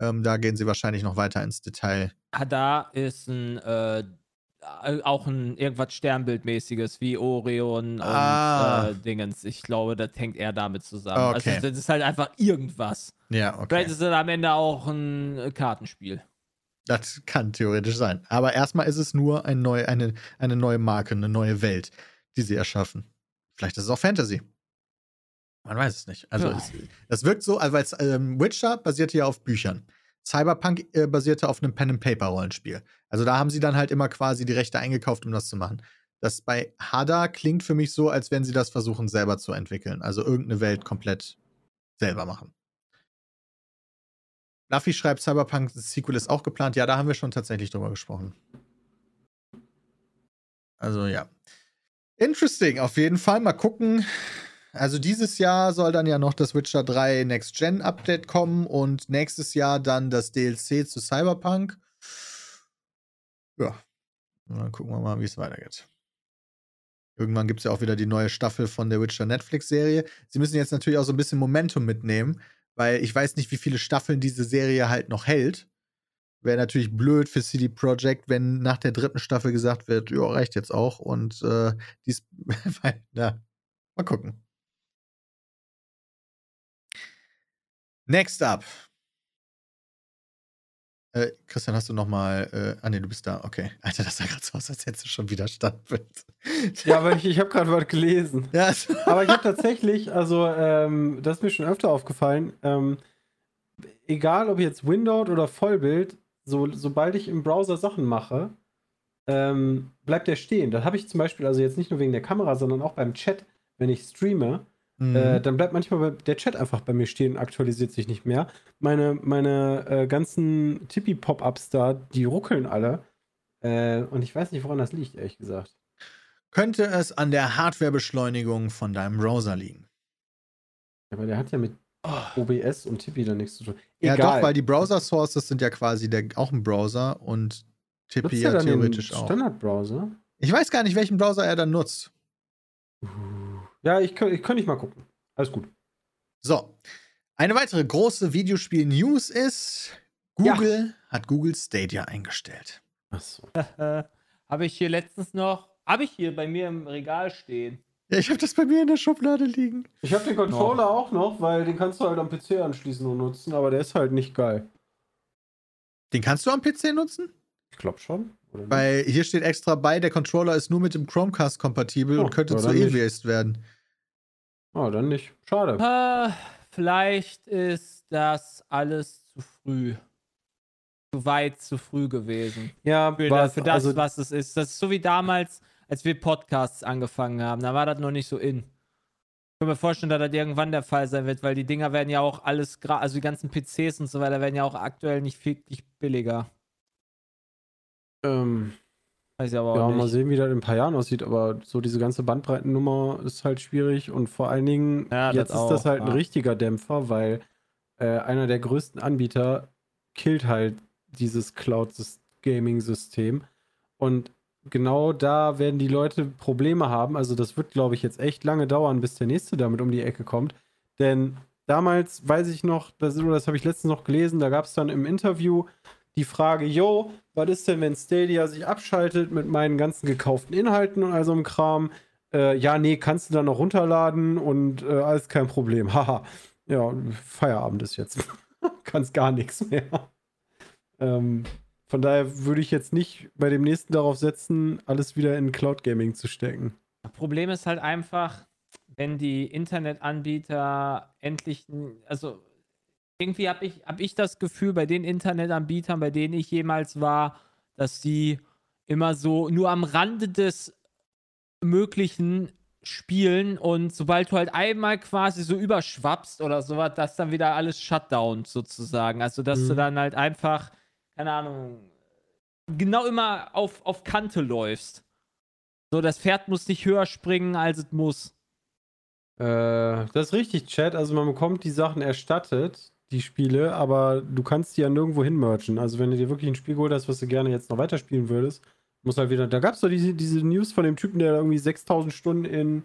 Ähm, da gehen sie wahrscheinlich noch weiter ins Detail. Hadar ist ein, äh, auch ein irgendwas Sternbildmäßiges wie Orion und Ah. äh, Dingens. Ich glaube, das hängt eher damit zusammen. Okay. Also, das ist halt einfach irgendwas. Ja, Vielleicht okay. ist es am Ende auch ein äh, Kartenspiel. Das kann theoretisch sein. Aber erstmal ist es nur ein neu, eine, eine neue Marke, eine neue Welt, die sie erschaffen. Vielleicht ist es auch Fantasy. Man weiß es nicht. Also, Ja. es, das wirkt so, also weil es, ähm, Witcher basierte ja auf Büchern. Cyberpunk äh, basierte auf einem Pen-and-Paper-Rollenspiel. Also, da haben sie dann halt immer quasi die Rechte eingekauft, um das zu machen. Das bei Hada klingt für mich so, als wenn sie das versuchen, selber zu entwickeln. Also, irgendeine Welt komplett selber machen. Luffy schreibt, Cyberpunk Sequel ist auch geplant. Ja, da haben wir schon tatsächlich drüber gesprochen. Also ja. Interesting, auf jeden Fall. Mal gucken. Also dieses Jahr soll dann ja noch das Witcher 3 Next Gen Update kommen und nächstes Jahr dann das DLC zu Cyberpunk. Ja. Dann gucken wir mal, wie es weitergeht. Irgendwann gibt es ja auch wieder die neue Staffel von der Witcher Netflix-Serie. Sie müssen jetzt natürlich auch so ein bisschen Momentum mitnehmen, weil ich weiß nicht, wie viele Staffeln diese Serie halt noch hält. Wäre natürlich blöd für CD Projekt, wenn nach der dritten Staffel gesagt wird, ja, reicht jetzt auch. Und äh, dies, na, mal gucken. Next up. Äh, Christian, hast du noch mal, äh, ah ne, du bist da, okay. Alter, das sah gerade so aus, als hättest du schon wieder Standbild. Ja, aber ich, ich habe gerade was gelesen. ja, Aber ich habe tatsächlich, also ähm, das ist mir schon öfter aufgefallen, ähm, egal ob jetzt Windowed oder Vollbild, so, sobald ich im Browser Sachen mache, ähm, bleibt der stehen. Das habe ich zum Beispiel, also jetzt nicht nur wegen der Kamera, sondern auch beim Chat, wenn ich streame, Mhm. äh, dann bleibt manchmal der Chat einfach bei mir stehen und aktualisiert sich nicht mehr. Meine, meine äh, ganzen Tippi-Pop-Ups da, die ruckeln alle. Äh, und ich weiß nicht, woran das liegt, ehrlich gesagt. Könnte es an der Hardwarebeschleunigung von deinem Browser liegen? Aber der hat ja mit OBS und Tippi dann nichts zu tun. Ja, doch, weil die Browser Sources sind ja quasi der, auch ein Browser und Tippy ja dann den theoretisch auch. Standardbrowser? Ich weiß gar nicht, welchen Browser er dann nutzt. Ja, ich, kö- ich könnte nicht mal gucken. Alles gut. So. Eine weitere große Videospiel-News ist, Google hat Google Stadia eingestellt. Achso. habe ich hier letztens noch, habe ich hier bei mir im Regal stehen. Ja, ich habe das bei mir in der Schublade liegen. Ich habe den Controller auch noch, weil den kannst du halt am PC anschließen und nutzen, aber der ist halt nicht geil. Den kannst du am PC nutzen? Ich glaube schon. Weil hier steht extra bei, der Controller ist nur mit dem Chromecast kompatibel Oh, und könnte ja, zu. E-Waste werden. Ah, dann nicht. Schade. Äh, vielleicht ist das alles zu früh. Zu weit zu früh gewesen. Ja, Für, es- für das also, was es ist. Das ist so wie damals, als wir Podcasts angefangen haben. Da war das noch nicht so in. Ich kann mir vorstellen, dass das irgendwann der Fall sein wird, weil die Dinger werden ja auch alles, also die ganzen PCs und so weiter, werden ja auch aktuell nicht viel nicht billiger. ähm, Weiß ich aber auch ja, nicht. mal sehen, wie das in ein paar Jahren aussieht, aber so diese ganze Bandbreitennummer ist halt schwierig und vor allen Dingen, Ja, jetzt ist das auch, halt ein ja. richtiger Dämpfer, weil äh, einer der größten Anbieter killt halt dieses Cloud-Gaming-System und genau da werden die Leute Probleme haben. Also das wird, glaube ich, jetzt echt lange dauern, bis der nächste damit um die Ecke kommt. Denn damals weiß ich noch, das, das habe ich letztens noch gelesen, da gab es dann im Interview die Frage, yo, was ist denn, wenn Stadia sich abschaltet mit meinen ganzen gekauften Inhalten und all so einem Kram? Äh, ja, nee, kannst du dann noch runterladen und äh, alles kein Problem. Haha. Ja, Feierabend ist jetzt. Kannst gar nichts mehr. Ähm, von daher würde ich jetzt nicht bei dem nächsten darauf setzen, alles wieder in Cloud Gaming zu stecken. Problem ist halt einfach, wenn die Internetanbieter endlich, also irgendwie habe ich, hab ich das Gefühl, bei den Internetanbietern, bei denen ich jemals war, dass sie immer so nur am Rande des Möglichen spielen und sobald du halt einmal quasi so überschwappst oder sowas, dass dann wieder alles Shutdown sozusagen. Also, dass du Mhm. dann halt einfach, keine Ahnung, genau immer auf, auf Kante läufst. So, das Pferd muss nicht höher springen, als es muss. Äh, das ist richtig, Chat. Also man bekommt die Sachen erstattet, die Spiele, aber du kannst die ja nirgendwo hin merchen. Also wenn du dir wirklich ein Spiel geholt hast, was du gerne jetzt noch weiterspielen würdest, muss halt wieder. Da gab es doch diese, diese News von dem Typen, der irgendwie 6000 Stunden in.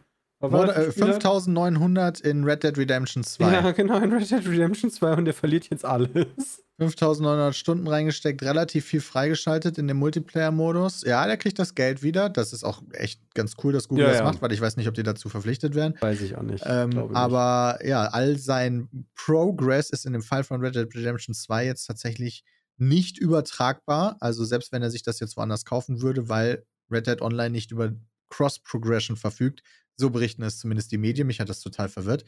Wurde, äh, ein Spiel hat? 5900 in Red Dead Redemption 2. Ja, genau, in Red Dead Redemption 2 und der verliert jetzt alles. 5900 Stunden reingesteckt, relativ viel freigeschaltet in dem Multiplayer-Modus. Ja, der kriegt das Geld wieder. Das ist auch echt ganz cool, dass Google Ja, das ja. macht, weil ich weiß nicht, ob die dazu verpflichtet werden. Weiß ich auch nicht. Ähm, Glaube nicht. aber ja, all sein Progress ist in dem Fall von Red Dead Redemption 2 jetzt tatsächlich nicht übertragbar. Also selbst wenn er sich das jetzt woanders kaufen würde, weil Red Dead Online nicht über Cross-Progression verfügt. So berichten es zumindest die Medien. Mich hat das total verwirrt.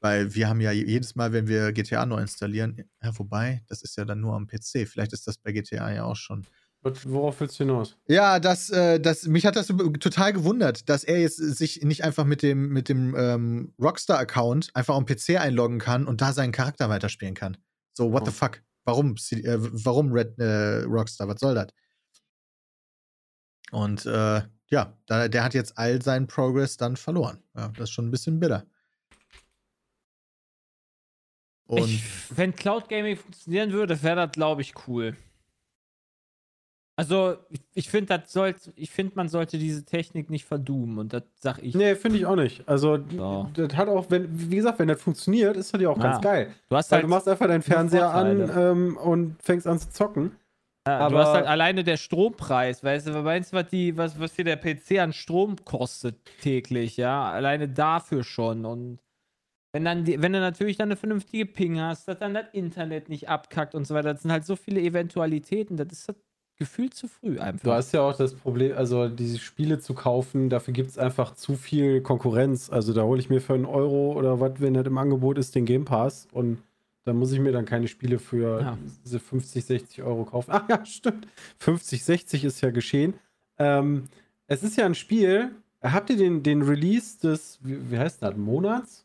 Weil wir haben ja jedes Mal, wenn wir GTA neu installieren, ja, wobei, das ist ja dann nur am PC. Vielleicht ist das bei GTA ja auch schon. Worauf willst du hinaus? Ja, das, äh, das, mich hat das total gewundert, dass er jetzt sich nicht einfach mit dem, mit dem ähm, Rockstar-Account einfach am PC einloggen kann und da seinen Charakter weiterspielen kann. So, what Oh. the fuck? Warum, äh, warum Red äh, Rockstar? Was soll das? Und äh, ja, da, der hat jetzt all seinen Progress dann verloren. Ja, das ist schon ein bisschen bitter. Und ich, wenn Cloud Gaming funktionieren würde, wäre das, glaube ich, cool. Also, ich, ich finde, sollte, ich finde, man sollte diese Technik nicht verdoomen und das sag ich. Nee, finde ich auch nicht. Also, So. das hat auch, wenn, wie gesagt, wenn das funktioniert, ist das ja auch ganz Ja. geil. Du hast Weil halt, du machst einfach deinen Fernseher an Vorteile. ähm, und fängst an zu zocken. Ja, du aber- hast halt alleine der Strompreis, weißt du, was meinst du, was, die, was, was hier der PC an Strom kostet täglich, ja? Alleine dafür schon. Und wenn dann die, wenn du natürlich dann eine vernünftige Ping hast, dass dann das Internet nicht abkackt und so weiter, das sind halt so viele Eventualitäten, das ist das gefühlt zu früh einfach. Du hast ja auch das Problem, also diese Spiele zu kaufen, dafür gibt es einfach zu viel Konkurrenz. Also da hole ich mir für einen Euro oder was, wenn das im Angebot ist, den Game Pass und da muss ich mir dann keine Spiele für Ja. diese 50, 60 Euro kaufen. Ach ja, stimmt. 50, 60 ist ja geschehen. Ähm, es ist ja ein Spiel. Habt ihr den, den Release des, wie, wie heißt das, Monats?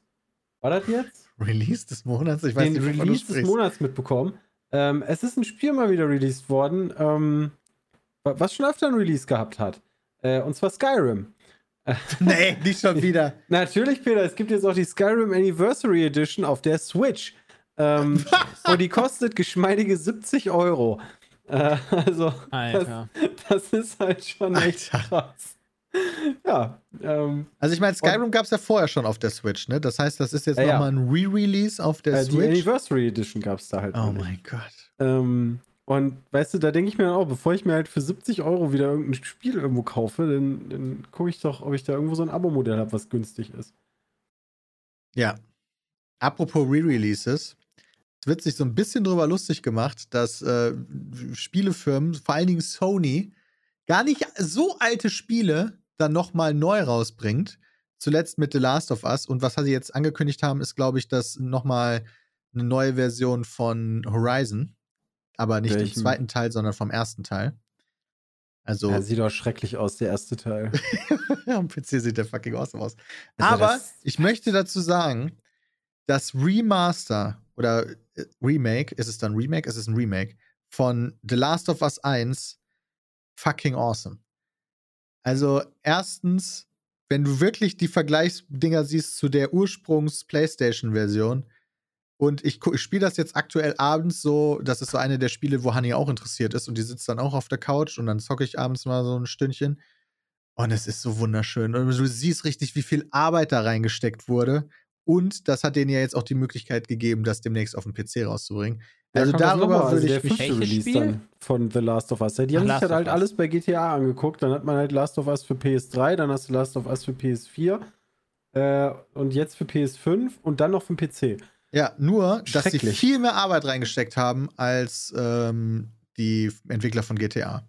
War das jetzt? Release des Monats, ich weiß den nicht, wovon du Release des. Monats mitbekommen. Ähm, es ist ein Spiel mal wieder released worden, ähm, wa- was schon öfter ein Release gehabt hat. Äh, und zwar Skyrim. Nee, nicht schon wieder. Natürlich, Peter, es gibt jetzt auch die Skyrim Anniversary Edition auf der Switch. Ähm, und die kostet geschmeidige 70 Euro. Äh, also, Alter. das ist halt schon echt Alter. krass. Ja, ähm, Also ich meine, Skyrim gab es ja vorher schon auf der Switch, ne? Das heißt, das ist jetzt ja. nochmal ein Re-Release auf der äh, die Switch. Anniversary Edition gab es da halt. Oh mein Gott. Ähm, und weißt du, da denke ich mir dann auch, bevor ich mir halt für 70 Euro wieder irgendein Spiel irgendwo kaufe, dann, dann gucke ich doch, ob ich da irgendwo so ein Abo-Modell habe, was günstig ist. Ja. Apropos Re-Releases. Es wird sich so ein bisschen drüber lustig gemacht, dass äh, Spielefirmen, vor allen Dingen Sony, gar nicht so alte Spiele dann nochmal neu rausbringt. Zuletzt mit The Last of Us. Und was sie jetzt angekündigt haben, ist, glaube ich, dass nochmal eine neue Version von Horizon. Aber nicht im Welchen? zweiten Teil, sondern vom ersten Teil. Also, Ja, sieht doch schrecklich aus, der erste Teil. am PC sieht der fucking awesome aus. Also Aber ich möchte dazu sagen, das Remaster oder äh, Remake, ist es dann Remake? Es ist ein Remake von The Last of Us 1 fucking awesome. Also, erstens, wenn du wirklich die Vergleichsdinger siehst zu der Ursprungs-PlayStation-Version, und ich, ich spiele das jetzt aktuell abends so, das ist so eine der Spiele, wo Honey auch interessiert ist und die sitzt dann auch auf der Couch und dann zocke ich abends mal so ein Stündchen. Und es ist so wunderschön. Und du siehst richtig, wie viel Arbeit da reingesteckt wurde. Und das hat denen ja jetzt auch die Möglichkeit gegeben, das demnächst auf dem PC rauszubringen. Also Ja, darüber nochmal, würde der ich mich. Release Spiel? dann von The Last of Us. Ja, Die haben sich Last halt, of halt alles bei GTA angeguckt. Dann hat man halt Last of Us für PS3, dann hast du Last of Us für PS4 äh, und jetzt für PS5 und dann noch für den PC. Ja, nur, dass sie viel mehr Arbeit reingesteckt haben als ähm, die Entwickler von GTA.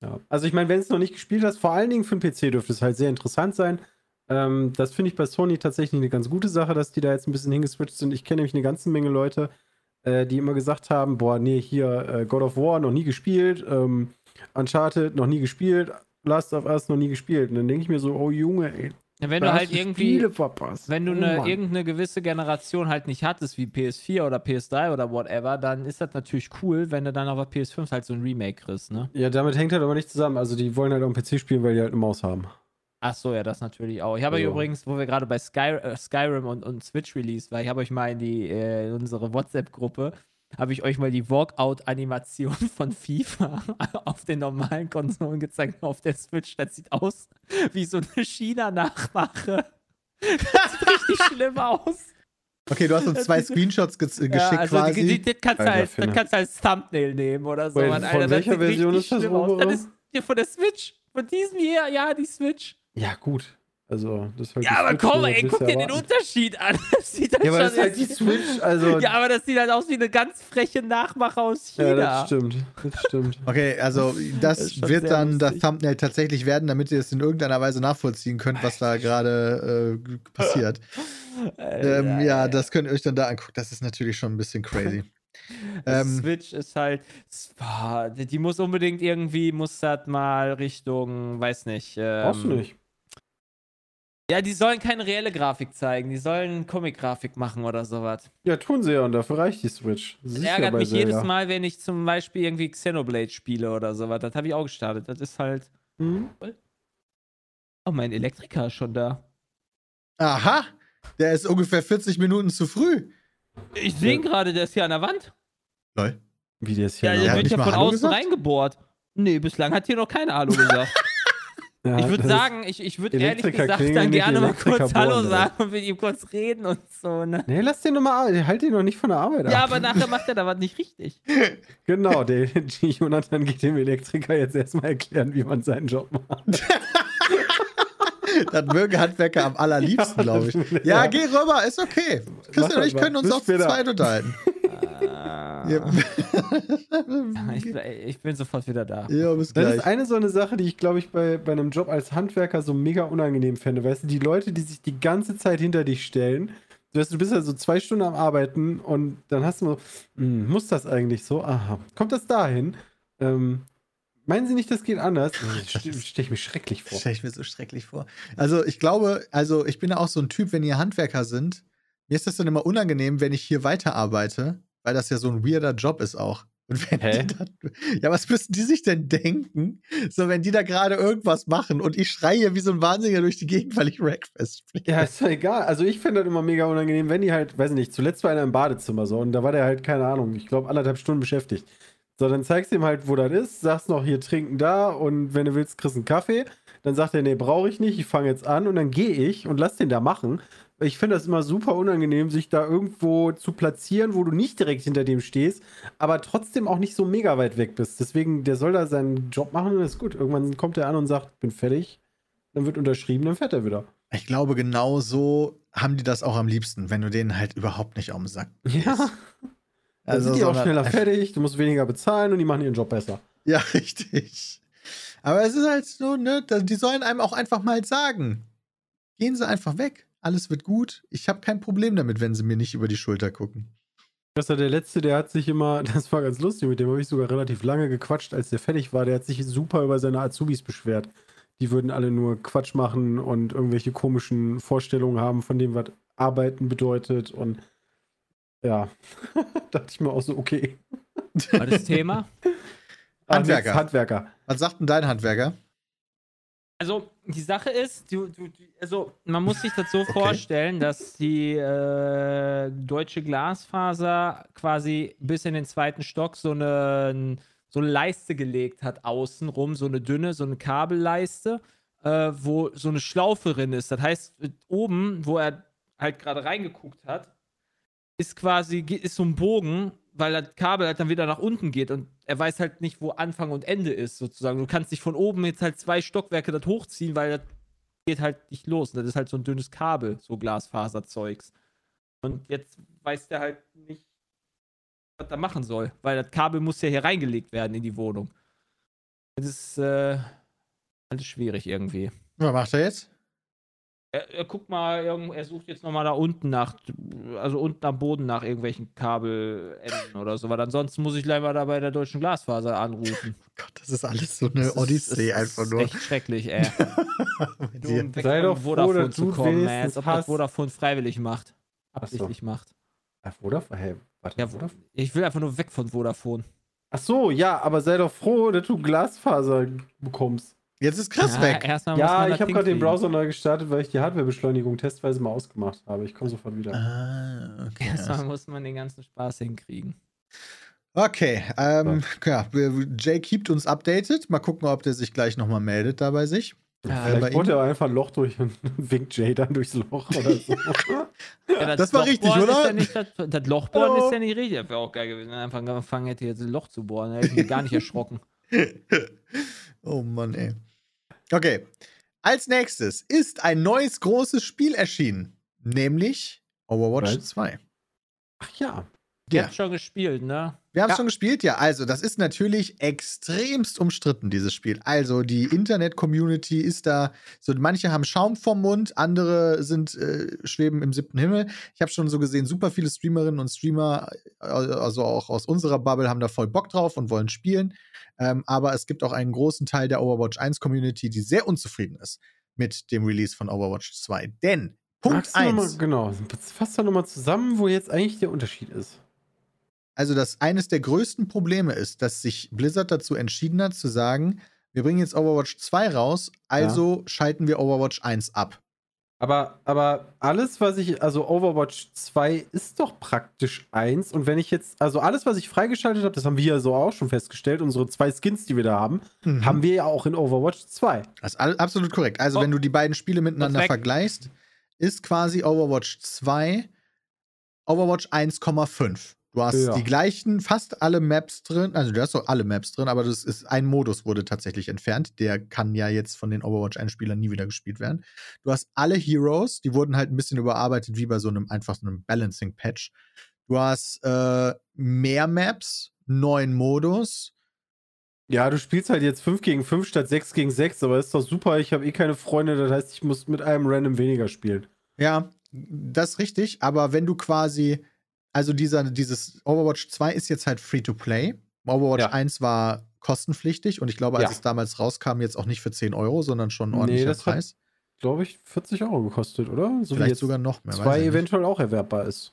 Ja. Also ich meine, wenn es noch nicht gespielt hast, vor allen Dingen für den PC dürfte es halt sehr interessant sein. Ähm, das finde ich bei Sony tatsächlich eine ganz gute Sache, dass die da jetzt ein bisschen hingeswitcht sind. Ich kenne nämlich eine ganze Menge Leute, äh, die immer gesagt haben, boah, nee, hier äh, God of War noch nie gespielt, ähm, Uncharted noch nie gespielt, Last of Us noch nie gespielt. Und dann denke ich mir so, oh Junge, ey, Ja, wenn du halt irgendwie, Spiele verpasst. wenn du Oh eine, irgendeine gewisse Generation halt nicht hattest, wie PS4 oder PS3 oder whatever, dann ist das natürlich cool, wenn du dann auf der PS5 halt so ein Remake kriegst, ne? Ja, damit hängt halt aber nicht zusammen. Also die wollen halt auf dem PC spielen, weil die halt eine Maus haben. Ach so, ja, das natürlich auch. Ich habe euch Ja. übrigens, wo wir gerade bei Sky, äh, Skyrim und, und Switch Release war, ich habe euch mal in die äh, in unsere WhatsApp-Gruppe habe ich euch mal die Walkout-Animation von FIFA auf den normalen Konsolen gezeigt, auf der Switch. Das sieht aus wie so eine China-Nachmache. Das sieht richtig schlimm aus. Okay, du hast uns zwei Screenshots ge geschickt Ja, also quasi. die, die, das, kannst du Alter, als, das kannst du als Thumbnail nehmen oder so. Wait, Mann, von Alter, das welcher Version ist das aus. Das ist hier von der Switch. Von diesem hier, ja, die Switch. Ja, gut. Also, das halt Ja, aber Switch, komm, ey, guck dir den. Unterschied an. Das sieht dann Ja, aber schon das ist halt die Switch, also. Ja, aber das sieht halt aus wie eine ganz freche Nachmache aus China. Ja, das stimmt. Das stimmt. Okay, also das, Das wird dann das lustig. Thumbnail tatsächlich werden, damit ihr es in irgendeiner Weise nachvollziehen könnt, was da gerade äh, passiert. ähm, ja, das könnt ihr euch dann da angucken. Das ist natürlich schon ein bisschen crazy. Das ähm, Switch ist halt, boah, die die muss unbedingt irgendwie, muss das mal Richtung, weiß nicht. Ähm, Brauchst du nicht. Ja, die sollen keine reelle Grafik zeigen, die sollen Comic-Grafik machen oder sowas. Ja, tun sie ja und dafür reicht die Switch. Das ja ärgert mich Zelda. jedes Mal, wenn ich zum Beispiel irgendwie Xenoblade spiele oder sowas. Das habe ich auch gestartet. Das ist halt. Mhm. Oh, mein Elektriker ist schon da. aha, der ist ungefähr 40 Minuten zu früh. Ich sehe ihn gerade, der ist hier an der Wand. Lol. Wie der ist Ja, hier. der hat wird nicht ja mal von Hallo außen gesagt? reingebohrt. Nee, bislang hat hier noch keiner Hallo gesagt. Ja, Ich würde sagen, ich, ich würde ehrlich gesagt dann gerne mal kurz Hallo sagen und mit ihm kurz reden und so, ne? Nee, lass den nochmal, halt den noch nicht von der Arbeit Ja, ab. aber nachher macht er da was nicht richtig. Genau, der die Jonathan geht dem Elektriker jetzt erstmal erklären, wie man seinen Job macht. Das mögen Handwerker am allerliebsten, glaube ich. Ja, Ja. geh rüber, ist okay. Christian und ich können uns auch zu zweit unterhalten. Ah. Ja, ich, ich bin sofort wieder da. ja bis Das gleich. ist eine so eine Sache, die ich, glaube ich, bei, bei einem Job als Handwerker so mega unangenehm fände. Weißt du, die Leute, die sich die ganze Zeit hinter dich stellen, du, weißt, du bist ja so zwei Stunden am Arbeiten und dann hast du so, hm, muss das eigentlich so? Aha. Kommt das dahin? Ähm, meinen Sie nicht, das geht anders? Das stelle ich mir schrecklich vor. Stelle ich mir so schrecklich vor. Also ich glaube, also ich bin ja auch so ein Typ, wenn ihr Handwerker sind, mir ist das dann immer unangenehm, wenn ich hier weiterarbeite, weil das ja so ein weirder Job ist auch. Und wenn Hä? die dann, ja, was müssen die sich denn denken? So, wenn die da gerade irgendwas machen und ich schreie wie so ein Wahnsinniger durch die Gegend, weil ich Rackfest spiele. Ja, ist doch egal. Also ich finde das immer mega unangenehm, wenn die halt, weiß ich nicht, zuletzt war einer im Badezimmer so und da war der halt, keine Ahnung, ich glaube anderthalb Stunden beschäftigt. So, dann zeigst du ihm halt, wo das ist, sagst noch, hier trinken da und wenn du willst, kriegst du einen Kaffee. Dann sagt er, nee, brauche ich nicht, ich fange jetzt an und dann gehe ich und lass den da machen. Ich finde das immer super unangenehm, sich da irgendwo zu platzieren, wo du nicht direkt hinter dem stehst, aber trotzdem auch nicht so mega weit weg bist. Deswegen, der soll da seinen Job machen und das ist gut. Irgendwann kommt er an und sagt, bin fertig. Dann wird unterschrieben, dann fährt er wieder. Ich glaube, genau so haben die das auch am liebsten, wenn du denen halt überhaupt nicht auf den Sack gehst. Ja. Dann sind die auch sondern schneller fertig, du musst weniger bezahlen und die machen ihren Job besser. Ja, richtig. Aber es ist halt so, ne, die sollen einem auch einfach mal sagen. Gehen Sie einfach weg. Alles wird gut. Ich habe kein Problem damit, wenn Sie mir nicht über die Schulter gucken. Das war der letzte, der hat sich immer, das war ganz lustig, mit dem habe ich sogar relativ lange gequatscht, als der fertig war. Der hat sich super über seine Azubis beschwert. Die würden alle nur Quatsch machen und irgendwelche komischen Vorstellungen haben, von dem, was Arbeiten bedeutet. Und ja, dachte ich mir auch so, okay. War das Thema? Ah, Handwerker. Handwerker. Was sagt denn dein Handwerker? Also, die Sache ist, du, du, du- also man muss sich das so vorstellen, dass die äh, deutsche Glasfaser quasi bis in den zweiten Stock so eine, so eine Leiste gelegt hat, außenrum, so eine dünne, so eine Kabelleiste, äh, wo so eine Schlaufe drin ist. Das heißt, oben, wo er halt gerade reingeguckt hat, ist quasi, ist so ein Bogen, weil das Kabel halt dann wieder nach unten geht und er weiß halt nicht, wo Anfang und Ende ist, sozusagen. Du kannst dich von oben jetzt halt zwei Stockwerke das hochziehen, weil das geht halt nicht los. Das ist halt so ein dünnes Kabel, so Glasfaserzeugs. Und jetzt weiß der halt nicht, was er machen soll, weil das Kabel muss ja hier reingelegt werden in die Wohnung. Das ist äh, alles schwierig irgendwie. Was macht er jetzt? Er, er guckt mal, er sucht jetzt nochmal da unten nach, also unten am Boden nach irgendwelchen Kabelenden oder so, weil ansonsten muss ich gleich mal da bei der deutschen Glasfaser anrufen. Gott, das ist alles so eine Das ist- Odyssee das einfach ist nur. Echt schrecklich, ey. Um weg Sei von doch froh, Vodafone dass zu du kommen, ey, wenigstens als ob das hast. Vodafone freiwillig macht. Ach so. Absichtlich macht. Ah, Vodafone? Hey, warte, Ja, Vodafone? ich will einfach nur weg von Vodafone. Ach so, ja, aber sei doch froh, dass du Glasfaser bekommst. Jetzt ist Chris Ja, weg. Ja, ich das habe gerade den. Browser neu gestartet, weil ich die Hardwarebeschleunigung testweise mal ausgemacht habe. Ich komme sofort wieder. Ah, okay. Erstmal muss man den ganzen Spaß hinkriegen. Okay, ähm, ja, Jay keept uns updated. Mal gucken, ob der sich gleich nochmal meldet da bei sich. Ja, Vielleicht er einfach ein Loch durch und winkt Jay dann durchs Loch oder so. Ja, Das war richtig, oder? Ja nicht, das, das Lochbohren Hallo. ist ja nicht richtig. Das wäre auch geil gewesen. wenn er Einfach angefangen hätte, jetzt ein Loch zu bohren. Da hätte ich mich gar nicht erschrocken. oh Mann, ey. Okay. Als nächstes ist ein neues großes Spiel erschienen, nämlich Overwatch Was? 2. Ach ja. Ihr Ja. habt schon gespielt, ne? Wir haben es Ja. schon gespielt, ja. Also, das ist natürlich extremst umstritten, dieses Spiel. Also, die Internet-Community ist da, so manche haben Schaum vom Mund, andere sind, äh, schweben im siebten Himmel. Ich habe schon so gesehen, super viele Streamerinnen und Streamer, äh, also auch aus unserer Bubble, haben da voll Bock drauf und wollen spielen. Ähm, aber es gibt auch einen großen Teil der Overwatch 1-Community, die sehr unzufrieden ist mit dem Release von Overwatch 2. Denn Punkt Magst du noch mal- 1. Genau. Fass doch nochmal zusammen, wo jetzt eigentlich der Unterschied ist. Also, dass eines der größten Probleme ist, dass sich Blizzard dazu entschieden hat, zu sagen, wir bringen jetzt Overwatch 2 raus, also schalten wir Overwatch 1 ab. Aber, aber alles, was ich, also Overwatch 2 ist doch praktisch eins. Und wenn ich jetzt, also alles, was ich freigeschaltet habe, das haben wir ja so auch schon festgestellt, unsere zwei Skins, die wir da haben, Mhm. haben wir ja auch in Overwatch 2. Das ist absolut korrekt. Also, Oh. wenn du die beiden Spiele miteinander vergleichst, ist quasi Overwatch 2 Overwatch 1,5. Du hast Ja. die gleichen, fast alle Maps drin, also du hast doch alle Maps drin, aber das ist ein Modus wurde tatsächlich entfernt. Der kann ja jetzt von den Overwatch-Einspielern nie wieder gespielt werden. Du hast alle Heroes, die wurden halt ein bisschen überarbeitet, wie bei so einem einfach so einem Balancing-Patch. Du hast äh, mehr Maps, neuen Modus. Ja, du spielst halt jetzt 5 gegen 5 statt 6 gegen 6, aber ist doch super. Ich habe eh keine Freunde, das heißt, ich muss mit einem random weniger spielen. Ja, das ist richtig, aber wenn du quasi, also dieser, dieses Overwatch 2 ist jetzt halt free to play. Overwatch Ja. 1 war kostenpflichtig und ich glaube, als Ja. es damals rauskam, jetzt auch nicht für 10 Euro, sondern schon ein Nee, ordentlicher das hat Preis. Glaube ich, 40 Euro gekostet, oder? So Vielleicht jetzt sogar noch mehr. zwei nicht. eventuell auch erwerbbar ist.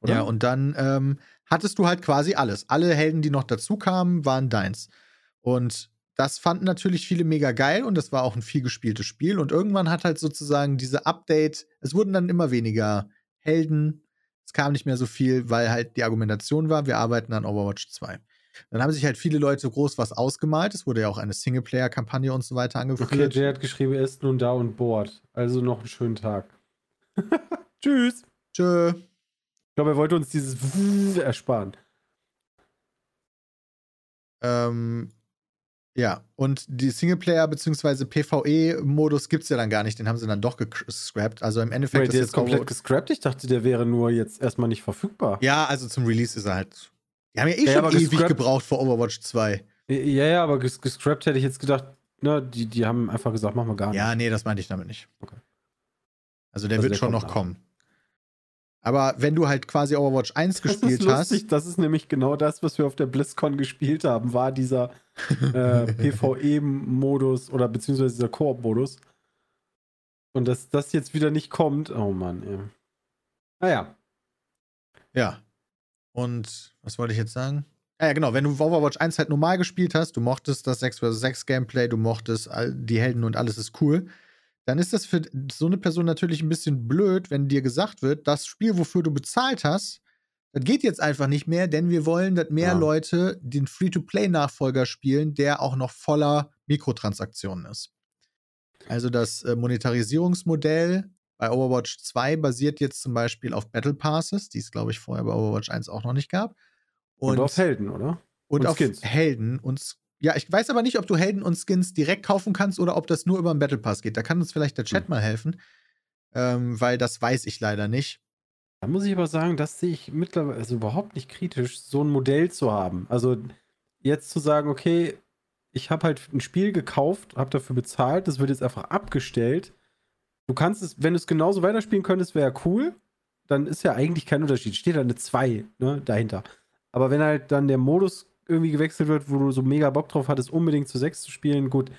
Oder? Ja, und dann ähm, hattest du halt quasi alles. Alle Helden, die noch dazu kamen, waren deins. Und das fanden natürlich viele mega geil und das war auch ein viel gespieltes Spiel. Und irgendwann hat halt sozusagen diese Update, es wurden dann immer weniger Helden, kam nicht mehr so viel, weil halt die Argumentation war, wir arbeiten an Overwatch 2. Dann haben sich halt viele Leute groß was ausgemalt. Es wurde ja auch eine Singleplayer-Kampagne und so weiter Okay, angeführt. Jay hat geschrieben, er ist nun da und bohrt. Also noch einen schönen Tag. Tschüss. Tschö. Ich glaube, er wollte uns dieses ersparen. Ähm, ja, und die Singleplayer- bzw. PvE-Modus gibt es ja dann gar nicht. Den haben sie dann doch gescrapped. Also im Endeffekt Wait, ist der jetzt ist komplett gescrapped? Ich dachte, der wäre nur jetzt erstmal nicht verfügbar. Ja, also zum Release ist er halt. Die haben ja eh Ja, schon ewig gebraucht für Overwatch 2. Ja, ja, aber ges gescrapped hätte ich jetzt gedacht, ne, die, die haben einfach gesagt, machen wir gar nicht. Ja, nee, das meinte ich damit nicht. Okay. Also der Also wird der schon noch nach. kommen. Aber wenn du halt quasi Overwatch 1 Das ist gespielt lustig, hast. das ist nämlich genau das, was wir auf der BlizzCon gespielt haben, war dieser äh, PvE-Modus oder beziehungsweise dieser Koop-Modus. Und dass das jetzt wieder nicht kommt, oh Mann, ey. Naja, Ja. Und was wollte ich jetzt sagen? Ja, genau, wenn du Overwatch 1 halt normal gespielt hast, du mochtest das 6 vs 6 Gameplay, du mochtest die Helden und alles ist cool, dann ist das für so eine Person natürlich ein bisschen blöd, wenn dir gesagt wird, das Spiel, wofür du bezahlt hast, das geht jetzt einfach nicht mehr, denn wir wollen, dass mehr Ja. Leute den Free-to-Play-Nachfolger spielen, der auch noch voller Mikrotransaktionen ist. Also das äh, Monetarisierungsmodell bei Overwatch 2 basiert jetzt zum Beispiel auf Battle Passes, die es, glaube ich, vorher bei Overwatch 1 auch noch nicht gab. und, auf Helden, oder? und und auf Skins. Helden und ja, ich weiß aber nicht, ob du Helden und Skins direkt kaufen kannst oder ob das nur über den Battle Pass geht. Da kann uns vielleicht der Chat Hm. mal helfen, ähm, weil das weiß ich leider nicht. Da muss ich aber sagen, das sehe ich mittlerweile also überhaupt nicht kritisch, so ein Modell zu haben. Also jetzt zu sagen, okay, ich habe halt ein Spiel gekauft, habe dafür bezahlt, das wird jetzt einfach abgestellt. Du kannst es, wenn du es genauso weiterspielen könntest, wäre cool. Dann ist ja eigentlich kein Unterschied. Steht da eine 2 ne, dahinter. Aber wenn halt dann der Modus irgendwie gewechselt wird, wo du so mega Bock drauf hattest, unbedingt zu 6 zu spielen, gut,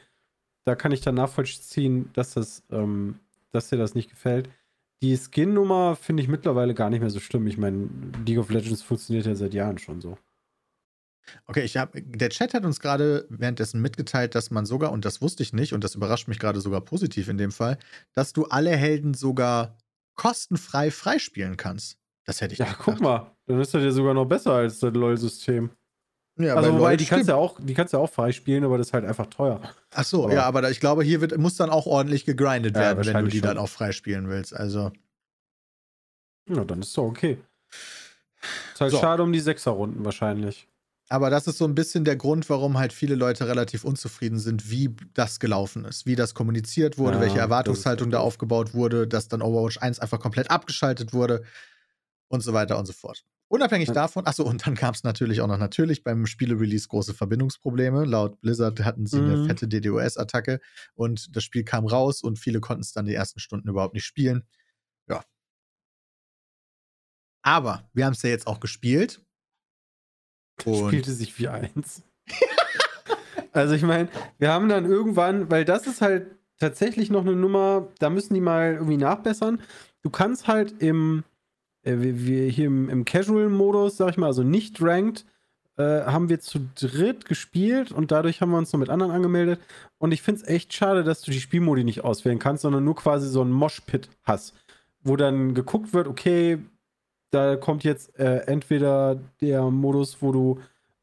da kann ich dann nachvollziehen, dass das, ähm, dass dir das nicht gefällt. Die Skin-Nummer finde ich mittlerweile gar nicht mehr so schlimm. Ich meine, League of Legends funktioniert ja seit Jahren schon so. Okay, ich hab, der Chat hat uns gerade währenddessen mitgeteilt, dass man sogar, und das wusste ich nicht, und das überrascht mich gerade sogar positiv in dem Fall, dass du alle Helden sogar kostenfrei freispielen kannst. Das hätte ich Ja, nicht guck gedacht. mal, dann ist das ja sogar noch besser als das LOL-System. Ja, also, bei wobei, die kannst, ja auch, die kannst ja auch freispielen, aber das ist halt einfach teuer. Ach so, Aber- ja, aber da, ich glaube, hier wird, muss dann auch ordentlich gegrindet Ja, werden, wenn du die dann schon. auch freispielen willst. Also, Ja, dann ist doch okay. Ist halt So. schade um die Sechser-Runden wahrscheinlich. aber das ist so ein bisschen der Grund, warum halt viele Leute relativ unzufrieden sind, wie das gelaufen ist, wie das kommuniziert wurde, Ja, welche Erwartungshaltung da aufgebaut wurde, dass dann Overwatch 1 einfach komplett abgeschaltet wurde und so weiter und so fort. Unabhängig Ja. davon, achso, und dann gab es natürlich auch noch natürlich beim Spiele-Release große Verbindungsprobleme. Laut Blizzard hatten sie eine Mhm. fette DDoS-Attacke und das Spiel kam raus und viele konnten es dann die ersten Stunden überhaupt nicht spielen. Ja. Aber wir haben es ja jetzt auch gespielt. Und spielte sich wie eins. also ich meine, wir haben dann irgendwann, weil das ist halt tatsächlich noch eine Nummer, da müssen die mal irgendwie nachbessern. Du kannst halt im, wir, wir hier im, im Casual-Modus, sag ich mal, also nicht ranked, äh, haben wir zu dritt gespielt und dadurch haben wir uns noch mit anderen angemeldet. Und ich finde es echt schade, dass du die Spielmodi nicht auswählen kannst, sondern nur quasi so ein Moshpit hast, wo dann geguckt wird, okay, da kommt jetzt äh, entweder der Modus, wo du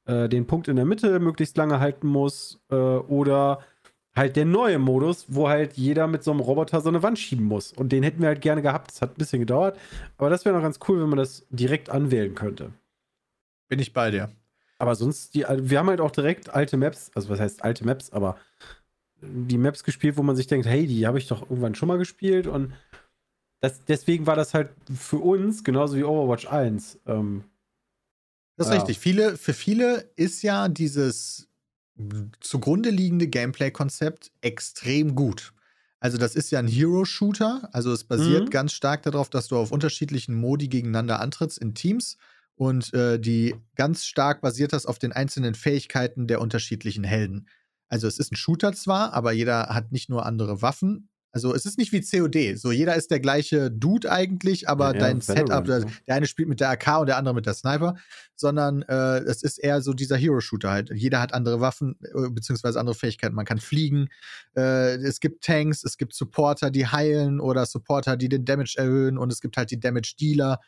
äh, den Punkt in der Mitte möglichst lange halten musst, äh, oder halt der neue Modus, wo halt jeder mit so einem Roboter so eine Wand schieben muss. Und den hätten wir halt gerne gehabt. Das hat ein bisschen gedauert. Aber das wäre noch ganz cool, wenn man das direkt anwählen könnte. bin ich bei dir. Aber sonst, die, wir haben halt auch direkt alte Maps, also was heißt alte Maps, aber die Maps gespielt, wo man sich denkt, hey, die habe ich doch irgendwann schon mal gespielt und das, deswegen war das halt für uns, genauso wie Overwatch 1, ähm, Das ist Ja. richtig. Viele, für viele ist ja dieses zugrunde liegende Gameplay-Konzept extrem gut. Also, das ist ja ein Hero-Shooter. Also, es basiert Mhm. ganz stark darauf, dass du auf unterschiedlichen Modi gegeneinander antrittst in Teams und äh, die ganz stark basiert das auf den einzelnen Fähigkeiten der unterschiedlichen Helden. Also, es ist ein Shooter zwar, aber jeder hat nicht nur andere Waffen. Also, es ist nicht wie COD. So, jeder ist der gleiche Dude eigentlich, aber Ja, dein Setup, ne? der eine spielt mit der AK und der andere mit der Sniper, sondern äh, es ist eher so dieser Hero-Shooter halt. Jeder hat andere Waffen äh, beziehungsweise andere Fähigkeiten. Man kann fliegen. Äh, es gibt Tanks, es gibt Supporter, die heilen oder Supporter, die den Damage erhöhen und es gibt halt die Damage-Dealer.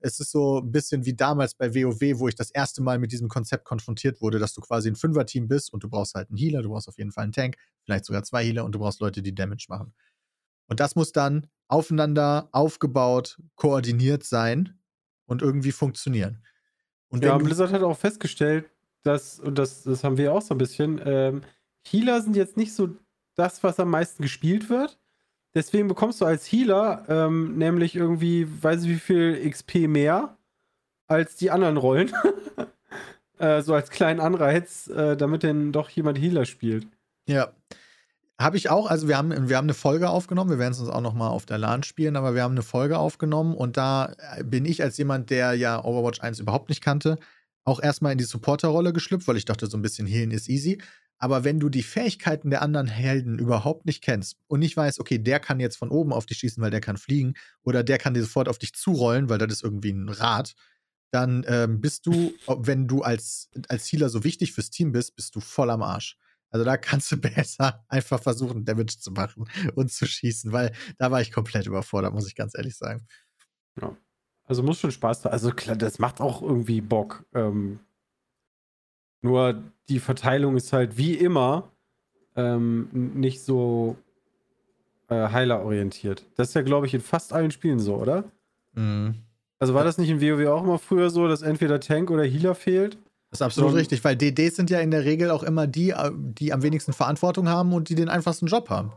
Es ist so ein bisschen wie damals bei WoW, wo ich das erste Mal mit diesem Konzept konfrontiert wurde, dass du quasi ein Fünfer-Team bist und du brauchst halt einen Healer, du brauchst auf jeden Fall einen Tank, vielleicht sogar zwei Healer und du brauchst Leute, die Damage machen. Und das muss dann aufeinander aufgebaut, koordiniert sein und irgendwie funktionieren. Und Ja, Blizzard hat auch festgestellt, dass, und das, das haben wir auch so ein bisschen, ähm, Healer sind jetzt nicht so das, was am meisten gespielt wird. Deswegen bekommst du als Healer ähm, nämlich irgendwie, weiß ich wie viel XP mehr als die anderen Rollen. äh, so als kleinen Anreiz, äh, damit denn doch jemand Healer spielt. Ja. Habe ich auch, also wir haben, wir haben eine Folge aufgenommen, wir werden es uns auch noch mal auf der LAN spielen, aber wir haben eine Folge aufgenommen und da äh, bin ich als jemand, der ja Overwatch 1 überhaupt nicht kannte, auch erstmal in die Supporter-Rolle geschlüpft, weil ich dachte, so ein bisschen Healen ist easy. Aber wenn du die Fähigkeiten der anderen Helden überhaupt nicht kennst und nicht weißt, okay, der kann jetzt von oben auf dich schießen, weil der kann fliegen, oder der kann dir sofort auf dich zurollen, weil das ist irgendwie ein Rad, dann ähm, bist du, wenn du als, als Healer so wichtig fürs Team bist, bist du voll am Arsch. Also da kannst du besser einfach versuchen, Damage zu machen und zu schießen, weil da war ich komplett überfordert, muss ich ganz ehrlich sagen. Also muss schon Spaß da. Also klar, das macht auch irgendwie Bock. Ähm, nur die Verteilung ist halt wie immer ähm, nicht so äh, heilerorientiert. Das ist ja, glaube ich, in fast allen Spielen so, oder? Mhm. Also war das nicht in WoW auch immer früher so, dass entweder Tank oder Healer fehlt? Das ist absolut So- richtig, weil DDs sind ja in der Regel auch immer die, äh, die am wenigsten Verantwortung haben und die den einfachsten Job haben.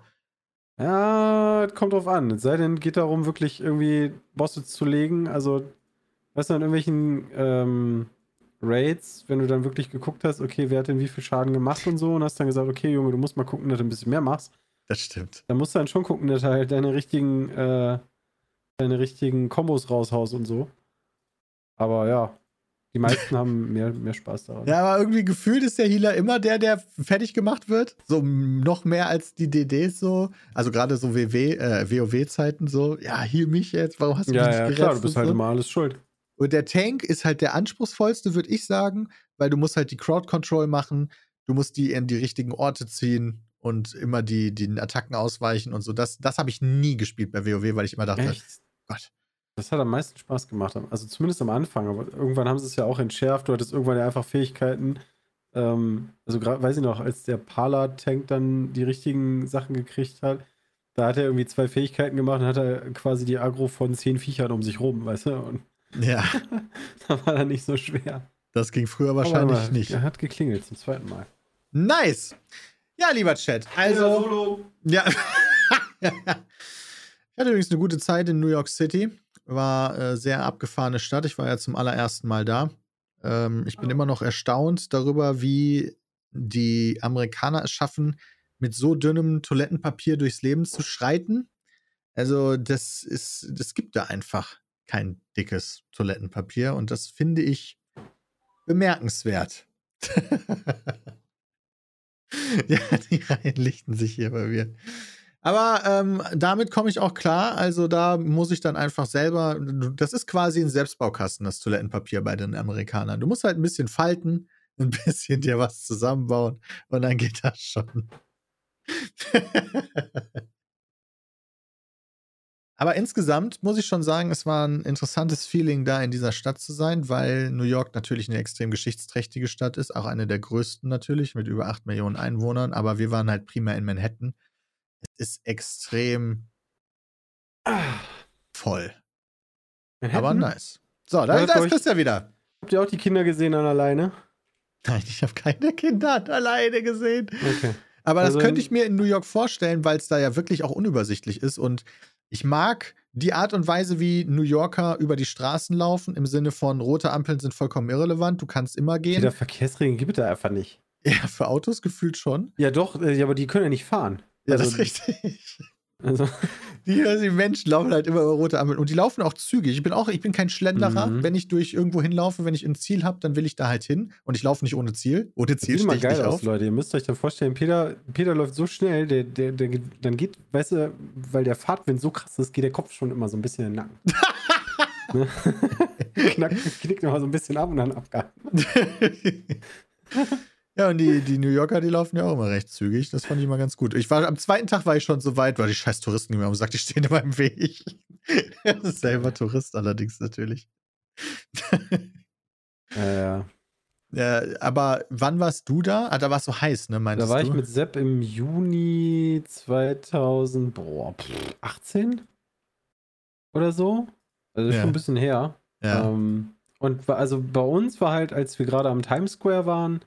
Ja, das kommt drauf an. Es sei denn, geht darum, wirklich irgendwie Bosse zu legen. Also, weißt du, an irgendwelchen ähm, Raids, wenn du dann wirklich geguckt hast, okay, wer hat denn wie viel Schaden gemacht und so, und hast dann gesagt, okay, Junge, du musst mal gucken, dass du ein bisschen mehr machst. Das stimmt. Dann musst du dann schon gucken, dass du halt deine richtigen, äh, deine richtigen Kombos raushaust und so. Aber ja, die meisten haben mehr, mehr Spaß daran. Ja, aber irgendwie gefühlt ist der Healer immer der, der fertig gemacht wird. So noch mehr als die DDs so. Also gerade so WW, äh, WoW-Zeiten so. Ja, heal mich jetzt, warum hast du ja, mich nicht ja gerettet? klar, du bist halt so. immer alles schuld. Und der Tank ist halt der anspruchsvollste, würde ich sagen, weil du musst halt die Crowd Control machen, du musst die in die richtigen Orte ziehen und immer die den Attacken ausweichen und so. Das, das habe ich nie gespielt bei WoW, weil ich immer dachte, Echt? Gott. Das hat am meisten Spaß gemacht. Also zumindest am Anfang, aber irgendwann haben sie es ja auch entschärft. Du hattest irgendwann ja einfach Fähigkeiten. Ähm, also gerade, weiß ich noch, als der Pala-Tank dann die richtigen Sachen gekriegt hat, da hat er irgendwie zwei Fähigkeiten gemacht und hat er quasi die Agro von zehn Viechern um sich rum, weißt du? Und Ja. da war dann nicht so schwer. Das ging früher wahrscheinlich mal, nicht. Er hat geklingelt zum zweiten Mal. Nice. Ja, lieber Chat. Also, ja. ich hatte übrigens eine gute Zeit in New York City. War äh, sehr abgefahrene Stadt. Ich war ja zum allerersten Mal da. Ähm, ich bin immer noch erstaunt darüber, wie die Amerikaner es schaffen, mit so dünnem Toilettenpapier durchs Leben zu schreiten. Also, das ist, das gibt da einfach kein dickes Toilettenpapier und das finde ich bemerkenswert. ja, die Reihen lichten sich hier bei mir. Aber ähm, damit komme ich auch klar. Also da muss ich dann einfach selber. Das ist quasi ein Selbstbaukasten, das Toilettenpapier bei den Amerikanern. Du musst halt ein bisschen falten, ein bisschen dir was zusammenbauen und dann geht das schon. Aber insgesamt muss ich schon sagen, es war ein interessantes Feeling, da in dieser Stadt zu sein, weil New York natürlich eine extrem geschichtsträchtige Stadt ist, auch eine der größten natürlich, mit über 8 Millionen Einwohnern. Aber wir waren halt primär in Manhattan. Es ist extrem voll. Aber nice. So, da, da ist Christian wieder. Habt ihr auch die Kinder gesehen an alleine? Nein, ich habe keine Kinder alleine gesehen. Okay. Aber das Also- könnte ich mir in New York vorstellen, weil es da ja wirklich auch unübersichtlich ist. Und ich mag die Art und Weise, wie New Yorker über die Straßen laufen, im Sinne von rote Ampeln sind vollkommen irrelevant, du kannst immer gehen. Jeder Verkehrsregeln gibt es da einfach nicht. Ja, für Autos gefühlt schon. Ja, doch, äh, aber die können ja nicht fahren. Ja, Also- das ist richtig. Also, Die, die Menschen laufen halt immer über rote Ampeln und die laufen auch zügig. Ich bin auch, ich bin kein Schlenderer. Mhm. Wenn ich durch irgendwo hinlaufe, wenn ich ein Ziel habe, dann will ich da halt hin und ich laufe nicht ohne Ziel. Ohne das Ziel sieht immer stehe ich geil nicht aus, auf. Leute. Ihr müsst euch dann vorstellen, Peter, Peter läuft so schnell, der, der, der, dann geht, weißt du, weil der Fahrtwind so krass ist, geht der Kopf schon immer so ein bisschen in den Nacken. ne? Knack, knickt immer so ein bisschen ab und dann abgehalten. Ja, und die, die New Yorker, die laufen ja auch immer recht zügig. Das fand ich immer ganz gut. Ich war, am zweiten Tag war ich schon so weit, weil die scheiß Touristen mir haben gesagt, die stehen immer im Weg. selber Tourist allerdings natürlich. Ja, ja. ja, aber wann warst du da? Ah, da war es so heiß, ne? Da Meintest war du? ich mit Sepp im Juni 2000, boah, pff, 18 oder so. Also Ja. schon ein bisschen her. ja. Ähm, und also bei uns war halt, als wir gerade am Times Square waren,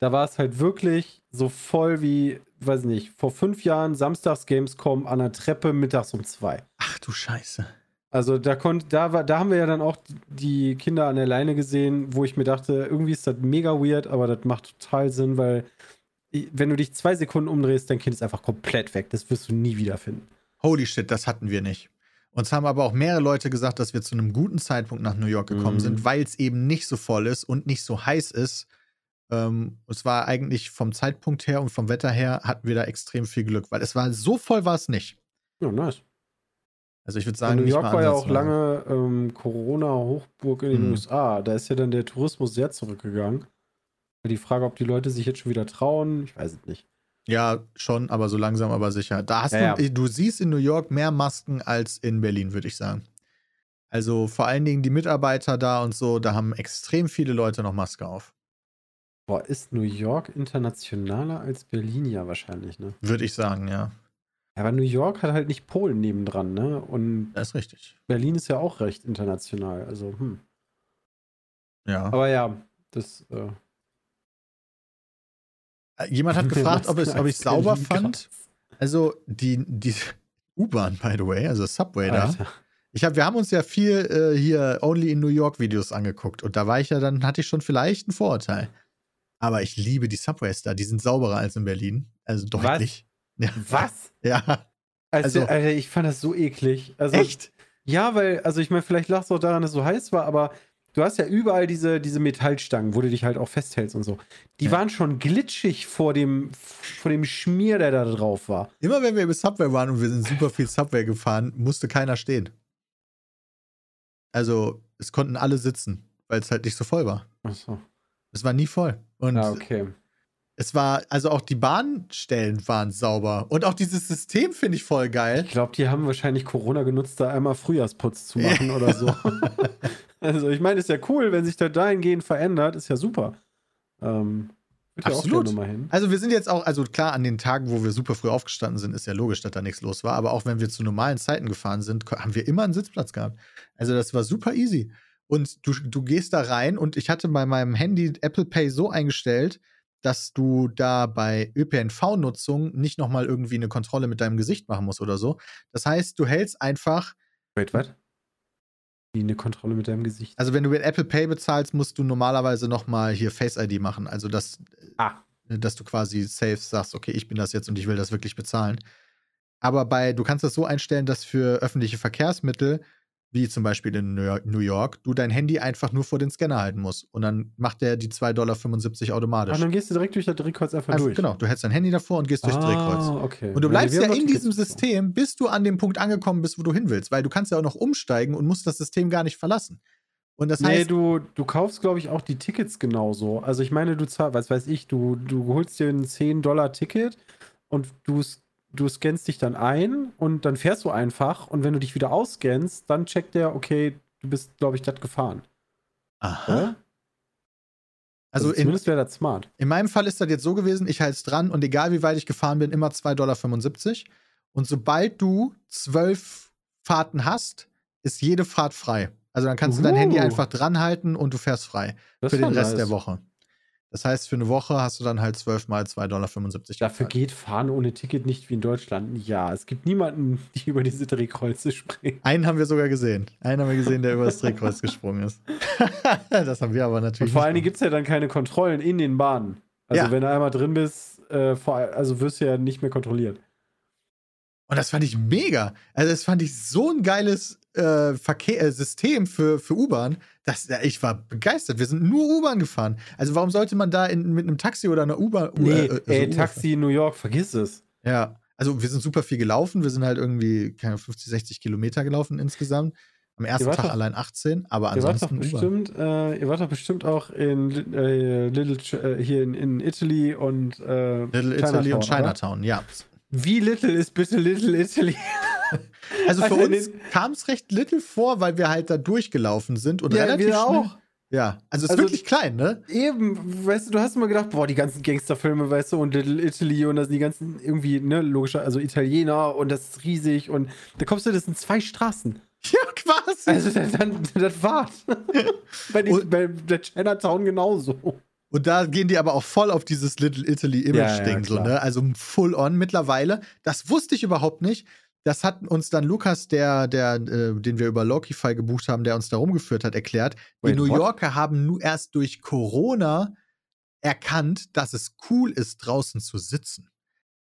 da war es halt wirklich so voll wie, weiß nicht, vor fünf Jahren samstags Gamescom an der Treppe mittags um zwei. Ach du Scheiße. Also da konnte, da war, da haben wir ja dann auch die Kinder an der Leine gesehen, wo ich mir dachte, irgendwie ist das mega weird, aber das macht total Sinn, weil wenn du dich zwei Sekunden umdrehst, dein Kind ist einfach komplett weg. Das wirst du nie wiederfinden. Holy shit, das hatten wir nicht. Uns haben aber auch mehrere Leute gesagt, dass wir zu einem guten Zeitpunkt nach New York gekommen Mhm. sind, weil es eben nicht so voll ist und nicht so heiß ist. Ähm, es war eigentlich vom Zeitpunkt her und vom Wetter her hatten wir da extrem viel Glück, weil es war so voll war es nicht. Ja, nice. Also ich würde sagen, New nicht York war ja auch lange ähm, Corona-Hochburg in den Mhm. USA. Da ist ja dann der Tourismus sehr zurückgegangen. Die Frage, ob die Leute sich jetzt schon wieder trauen, ich weiß es nicht. Ja, schon, aber so langsam, aber sicher. Da hast Ja, du, du siehst in New York mehr Masken als in Berlin, würde ich sagen. Also vor allen Dingen die Mitarbeiter da und so, da haben extrem viele Leute noch Maske auf. Boah, ist New York internationaler als Berlin ja wahrscheinlich, ne? Würde ich sagen, ja. Aber New York hat halt nicht Polen nebendran, ne? Und Das ist richtig. Berlin ist ja auch recht international. Also, hm. Ja. Aber ja, das. Äh, Äh, Jemand hat gefragt, ob, es, ob ich es sauber Berlin fand. Also die, die U-Bahn, by the way, also Subway da. Alter. Ich hab, wir haben uns ja viel äh, hier Only in New York Videos angeguckt und da war ich ja, dann hatte ich schon vielleicht ein Vorurteil. Aber ich liebe die Subways da, die sind sauberer als in Berlin. Also deutlich. Ja. Was? Ja. Also, Also- Alter, ich fand das so eklig. Also, Echt? Ja, weil, also ich meine, vielleicht lag es auch daran, dass es so heiß war, aber du hast ja überall diese, diese Metallstangen, wo du dich halt auch festhältst und so. Die Ja. waren schon glitschig vor dem, vor dem Schmier, der da drauf war. Immer wenn wir über Subway waren und wir sind super viel Subway gefahren, musste keiner stehen. Also, es konnten alle sitzen, weil es halt nicht so voll war. Achso. Es war nie voll. Und Ja, okay. es war, also auch die Bahnstellen waren sauber. Und auch dieses System finde ich voll geil. Ich glaube, die haben wahrscheinlich Corona genutzt, da einmal Frühjahrsputz zu machen oder so. also ich meine, ist ja cool, wenn sich das dahingehend verändert, ist ja super. Ähm, Absolut. Also wir sind jetzt auch, also klar, an den Tagen, wo wir super früh aufgestanden sind, ist ja logisch, dass da nichts los war. Aber auch wenn wir zu normalen Zeiten gefahren sind, haben wir immer einen Sitzplatz gehabt. Also das war super easy. Und du, du gehst da rein und ich hatte bei meinem Handy Apple Pay so eingestellt, dass du da bei ÖPNV-Nutzung nicht nochmal irgendwie eine Kontrolle mit deinem Gesicht machen musst oder so. Das heißt, du hältst einfach, Wait, was? Wie eine Kontrolle mit deinem Gesicht. also wenn du mit Apple Pay bezahlst, musst du normalerweise nochmal hier Face ID machen. Also dass, Ah. dass du quasi safe sagst, okay, ich bin das jetzt und ich will das wirklich bezahlen. Aber bei, du kannst das so einstellen, dass für öffentliche Verkehrsmittel, wie zum Beispiel in New York, du dein Handy einfach nur vor den Scanner halten musst. Und dann macht der die 2,75 Dollar automatisch. Ah, dann gehst du direkt durch das Drehkreuz einfach Einfach, durch. genau, du hältst dein Handy davor und gehst durchs Drehkreuz. Ah, okay. Und du bleibst ja noch in diesem. System, bis du an dem Punkt angekommen bist, wo du hin willst, weil du kannst ja auch noch umsteigen und musst das System gar nicht verlassen. Und das Nee, heißt, du, du kaufst, glaube ich, auch die Tickets genauso. Also ich meine, du zahlst, was weiß ich, du, du holst dir ein 10-Dollar-Ticket und du, du scannst dich dann ein und dann fährst du einfach und wenn du dich wieder ausscannst, dann checkt der, okay, du bist, glaube ich, das gefahren. aha. Oder? Also in, zumindest wäre das smart. in meinem Fall ist das jetzt so gewesen, ich halte es dran und egal wie weit ich gefahren bin, immer 2,75 Dollar. Und sobald du zwölf Fahrten hast, ist jede Fahrt frei. Also dann kannst du dein Uh. Handy einfach dranhalten und du fährst frei Das für den Rest nice. der Woche. Das heißt, für eine Woche hast du dann halt 12 mal 2,75 Dollar. Dafür gezahlt. geht Fahren ohne Ticket nicht wie in Deutschland. Ja, es gibt niemanden, die über diese Drehkreuze springen. Einen haben wir sogar gesehen. Einen haben wir gesehen, der über das Drehkreuz gesprungen ist. das haben wir aber Und natürlich. vor allen Dingen gibt es ja dann keine Kontrollen in den Bahnen. Also Ja. wenn du einmal drin bist, äh, vor, also wirst du ja nicht mehr kontrolliert. Und das fand ich mega. Also, das fand ich so ein geiles äh, Verkehr, äh, System für, für U-Bahn. dass- ja, Ich war begeistert. Wir sind nur U-Bahn gefahren. Also, warum sollte man da in, mit einem Taxi oder einer U-Bahn. Nee, äh, also ey, Taxi in New York, vergiss es. Ja. Also, wir sind super viel gelaufen. Wir sind halt irgendwie keine Ahnung, 50, 60 Kilometer gelaufen insgesamt. Am ersten Tag doch- allein 18, aber Ihr wart, doch ansonsten bestimmt, äh, ihr wart doch bestimmt auch in äh, Little äh, hier in, in Italy und äh, Little Italy und oder? Chinatown, ja. Wie little ist bitte Little Italy? Also für Also uns kam es recht little vor, weil wir halt da durchgelaufen sind und Ja, relativ wir schnell. auch. Ja, also es ist Also- wirklich klein, ne? Eben, weißt du, du hast immer gedacht, boah, die ganzen Gangsterfilme, weißt du, und Little Italy und das sind die ganzen irgendwie, ne, logischer, also Italiener und das ist riesig und da kommst du, das sind zwei Straßen. Ja, quasi. Also dann, dann das war's. bei, den, Und- bei der Chinatown genauso. Und da gehen die aber auch voll auf dieses Little Italy Ja, ja, Image-Ding, so, ne? Also full on mittlerweile. Das wusste ich überhaupt nicht. Das hat uns dann Lukas, der, der, äh, den wir über Lokify gebucht haben, der uns da rumgeführt hat, erklärt. Die Wait, New what? Yorker haben nur erst durch Corona erkannt, dass es cool ist, draußen zu sitzen.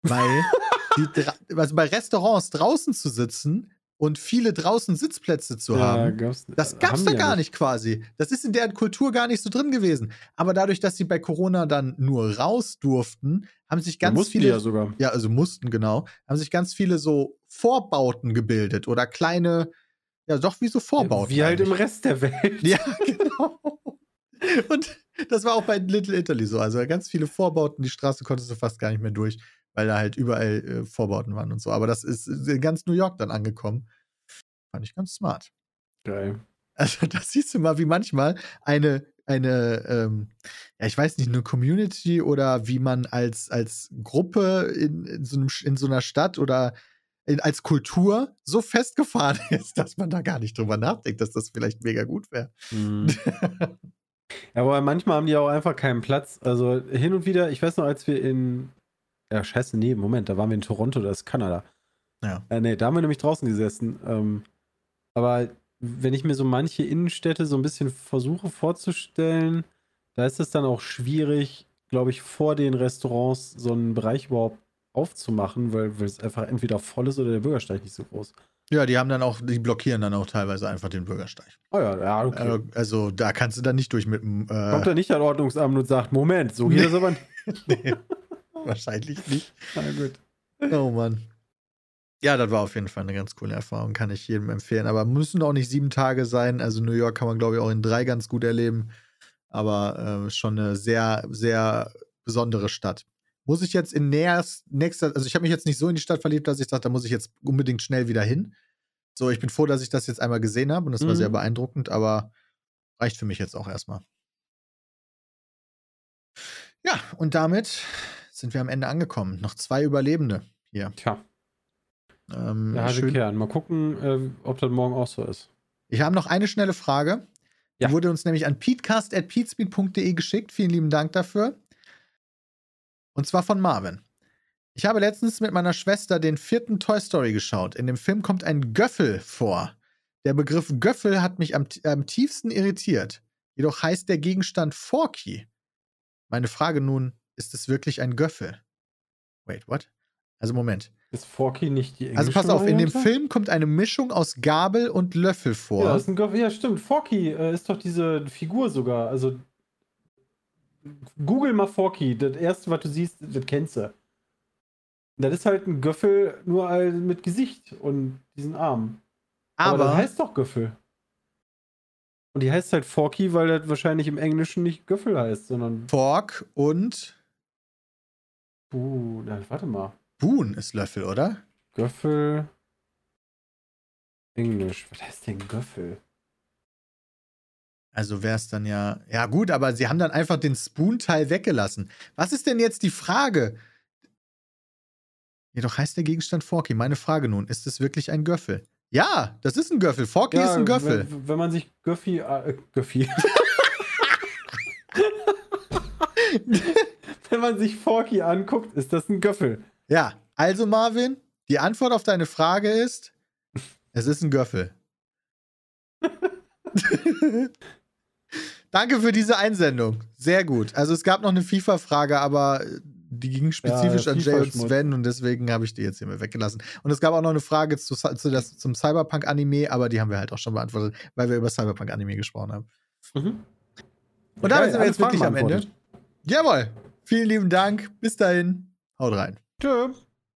Weil die, also bei Restaurants draußen zu sitzen und viele draußen Sitzplätze zu haben, gab's, das gab's haben da ja gar nicht quasi. Das ist in deren Kultur gar nicht so drin gewesen. Aber dadurch, dass sie bei Corona dann nur raus durften, haben sich ganz mussten viele. ja sogar. ja, also mussten genau, haben sich ganz viele so Vorbauten gebildet oder kleine, ja, doch wie so Vorbauten. Wie halt im eigentlich. Rest der Welt. Ja, genau. Und das war auch bei Little Italy so. Also ganz viele Vorbauten, die Straße konntest du fast gar nicht mehr durch, weil da halt überall äh, Vorbauten waren und so. Aber das ist in ganz New York dann angekommen. Fand ich ganz smart. Geil. Also da siehst du mal, wie manchmal eine, eine, ähm, ja, ich weiß nicht, eine Community oder wie man als, als Gruppe in, in, so, einem, in so einer Stadt oder in, als Kultur so festgefahren ist, dass man da gar nicht drüber nachdenkt, dass das vielleicht mega gut wäre. Mhm. Ja, aber manchmal haben die auch einfach keinen Platz. Also hin und wieder, ich weiß noch, als wir in. Ja, scheiße, nee, Moment, da waren wir in Toronto, das ist Kanada. Ja. Äh, nee, da haben wir nämlich draußen gesessen. Ähm, aber wenn ich mir so manche Innenstädte so ein bisschen versuche vorzustellen, da ist es dann auch schwierig, glaube ich, vor den Restaurants so einen Bereich überhaupt aufzumachen, weil, weil es einfach entweder voll ist oder der Bürgersteig nicht so groß. Ja, die haben dann auch, die blockieren dann auch teilweise einfach den Bürgersteig. Oh ja, ja, okay. Äh, Also da kannst du dann nicht durch mit dem. Kommt Äh, da nicht das Ordnungsamt und sagt, Moment, so geht Nee. das aber nicht. nee, wahrscheinlich nicht. Na gut. Oh Mann. Ja, das war auf jeden Fall eine ganz coole Erfahrung, kann ich jedem empfehlen. Aber müssen auch nicht sieben Tage sein. Also New York kann man, glaube ich, auch in drei ganz gut erleben. Aber äh, schon eine sehr, sehr besondere Stadt. Muss ich jetzt in näherst, nächster, also ich habe mich jetzt nicht so in die Stadt verliebt, dass ich dachte, da muss ich jetzt unbedingt schnell wieder hin. So, ich bin froh, dass ich das jetzt einmal gesehen habe und das war Mhm. sehr beeindruckend, aber reicht für mich jetzt auch erstmal. Ja, und damit sind wir am Ende angekommen. Noch zwei Überlebende hier. Tja, Ähm, harte schön. Kern. Mal gucken, äh, ob das morgen auch so ist. Ich habe noch eine schnelle Frage. Ja. Die wurde uns nämlich an peatcast.peatspeed.de geschickt. Vielen lieben Dank dafür. Und zwar von Marvin. Ich habe letztens mit meiner Schwester den vierten Toy Story geschaut. In dem Film kommt ein Göffel vor. Der Begriff Göffel hat mich am, am tiefsten irritiert. Jedoch heißt der Gegenstand Forky. Meine Frage nun, ist es wirklich ein Göffel? Wait, what? Also Moment. Ist Forky nicht die englische Also pass auf, in dem? Film kommt eine Mischung aus Gabel und Löffel vor. Ja, ist ein Göffel. ja, stimmt. Forky äh, ist doch diese Figur sogar. Also Google mal Forky. Das erste, was du siehst, das kennst du. Das ist halt ein Göffel nur mit Gesicht und diesen Arm. Aber, Aber das heißt doch Göffel. Und die heißt halt Forky, weil das wahrscheinlich im Englischen nicht Göffel heißt, sondern. Fork und Uh, na, warte mal. Boon ist Löffel, oder? Göffel. Englisch. Was heißt denn Göffel? Also wäre es dann ja. Ja, gut, aber sie haben dann einfach den Spoon-Teil weggelassen. Was ist denn jetzt die Frage? Jedoch heißt der Gegenstand Forky. Meine Frage nun, ist es wirklich ein Göffel? Ja, das ist ein Göffel. Forky ist ein Göffel. Wenn, wenn man sich Göffi. Äh, Göffi. wenn man sich Forky anguckt, ist das ein Göffel. Ja, also Marvin, die Antwort auf deine Frage ist, es ist ein Göffel. Danke für diese Einsendung. Sehr gut. Also es gab noch eine FIFA-Frage, aber die ging spezifisch Ja, an Jay und. Sven und deswegen habe ich die jetzt hier mal weggelassen. Und es gab auch noch eine Frage zu, zu das, zum Cyberpunk-Anime, aber die haben wir halt auch schon beantwortet, weil wir über Cyberpunk-Anime gesprochen haben. Mhm. Und damit sind wir jetzt wirklich am Ende. Jawohl. Vielen lieben Dank. Bis dahin. Haut rein. Tschö.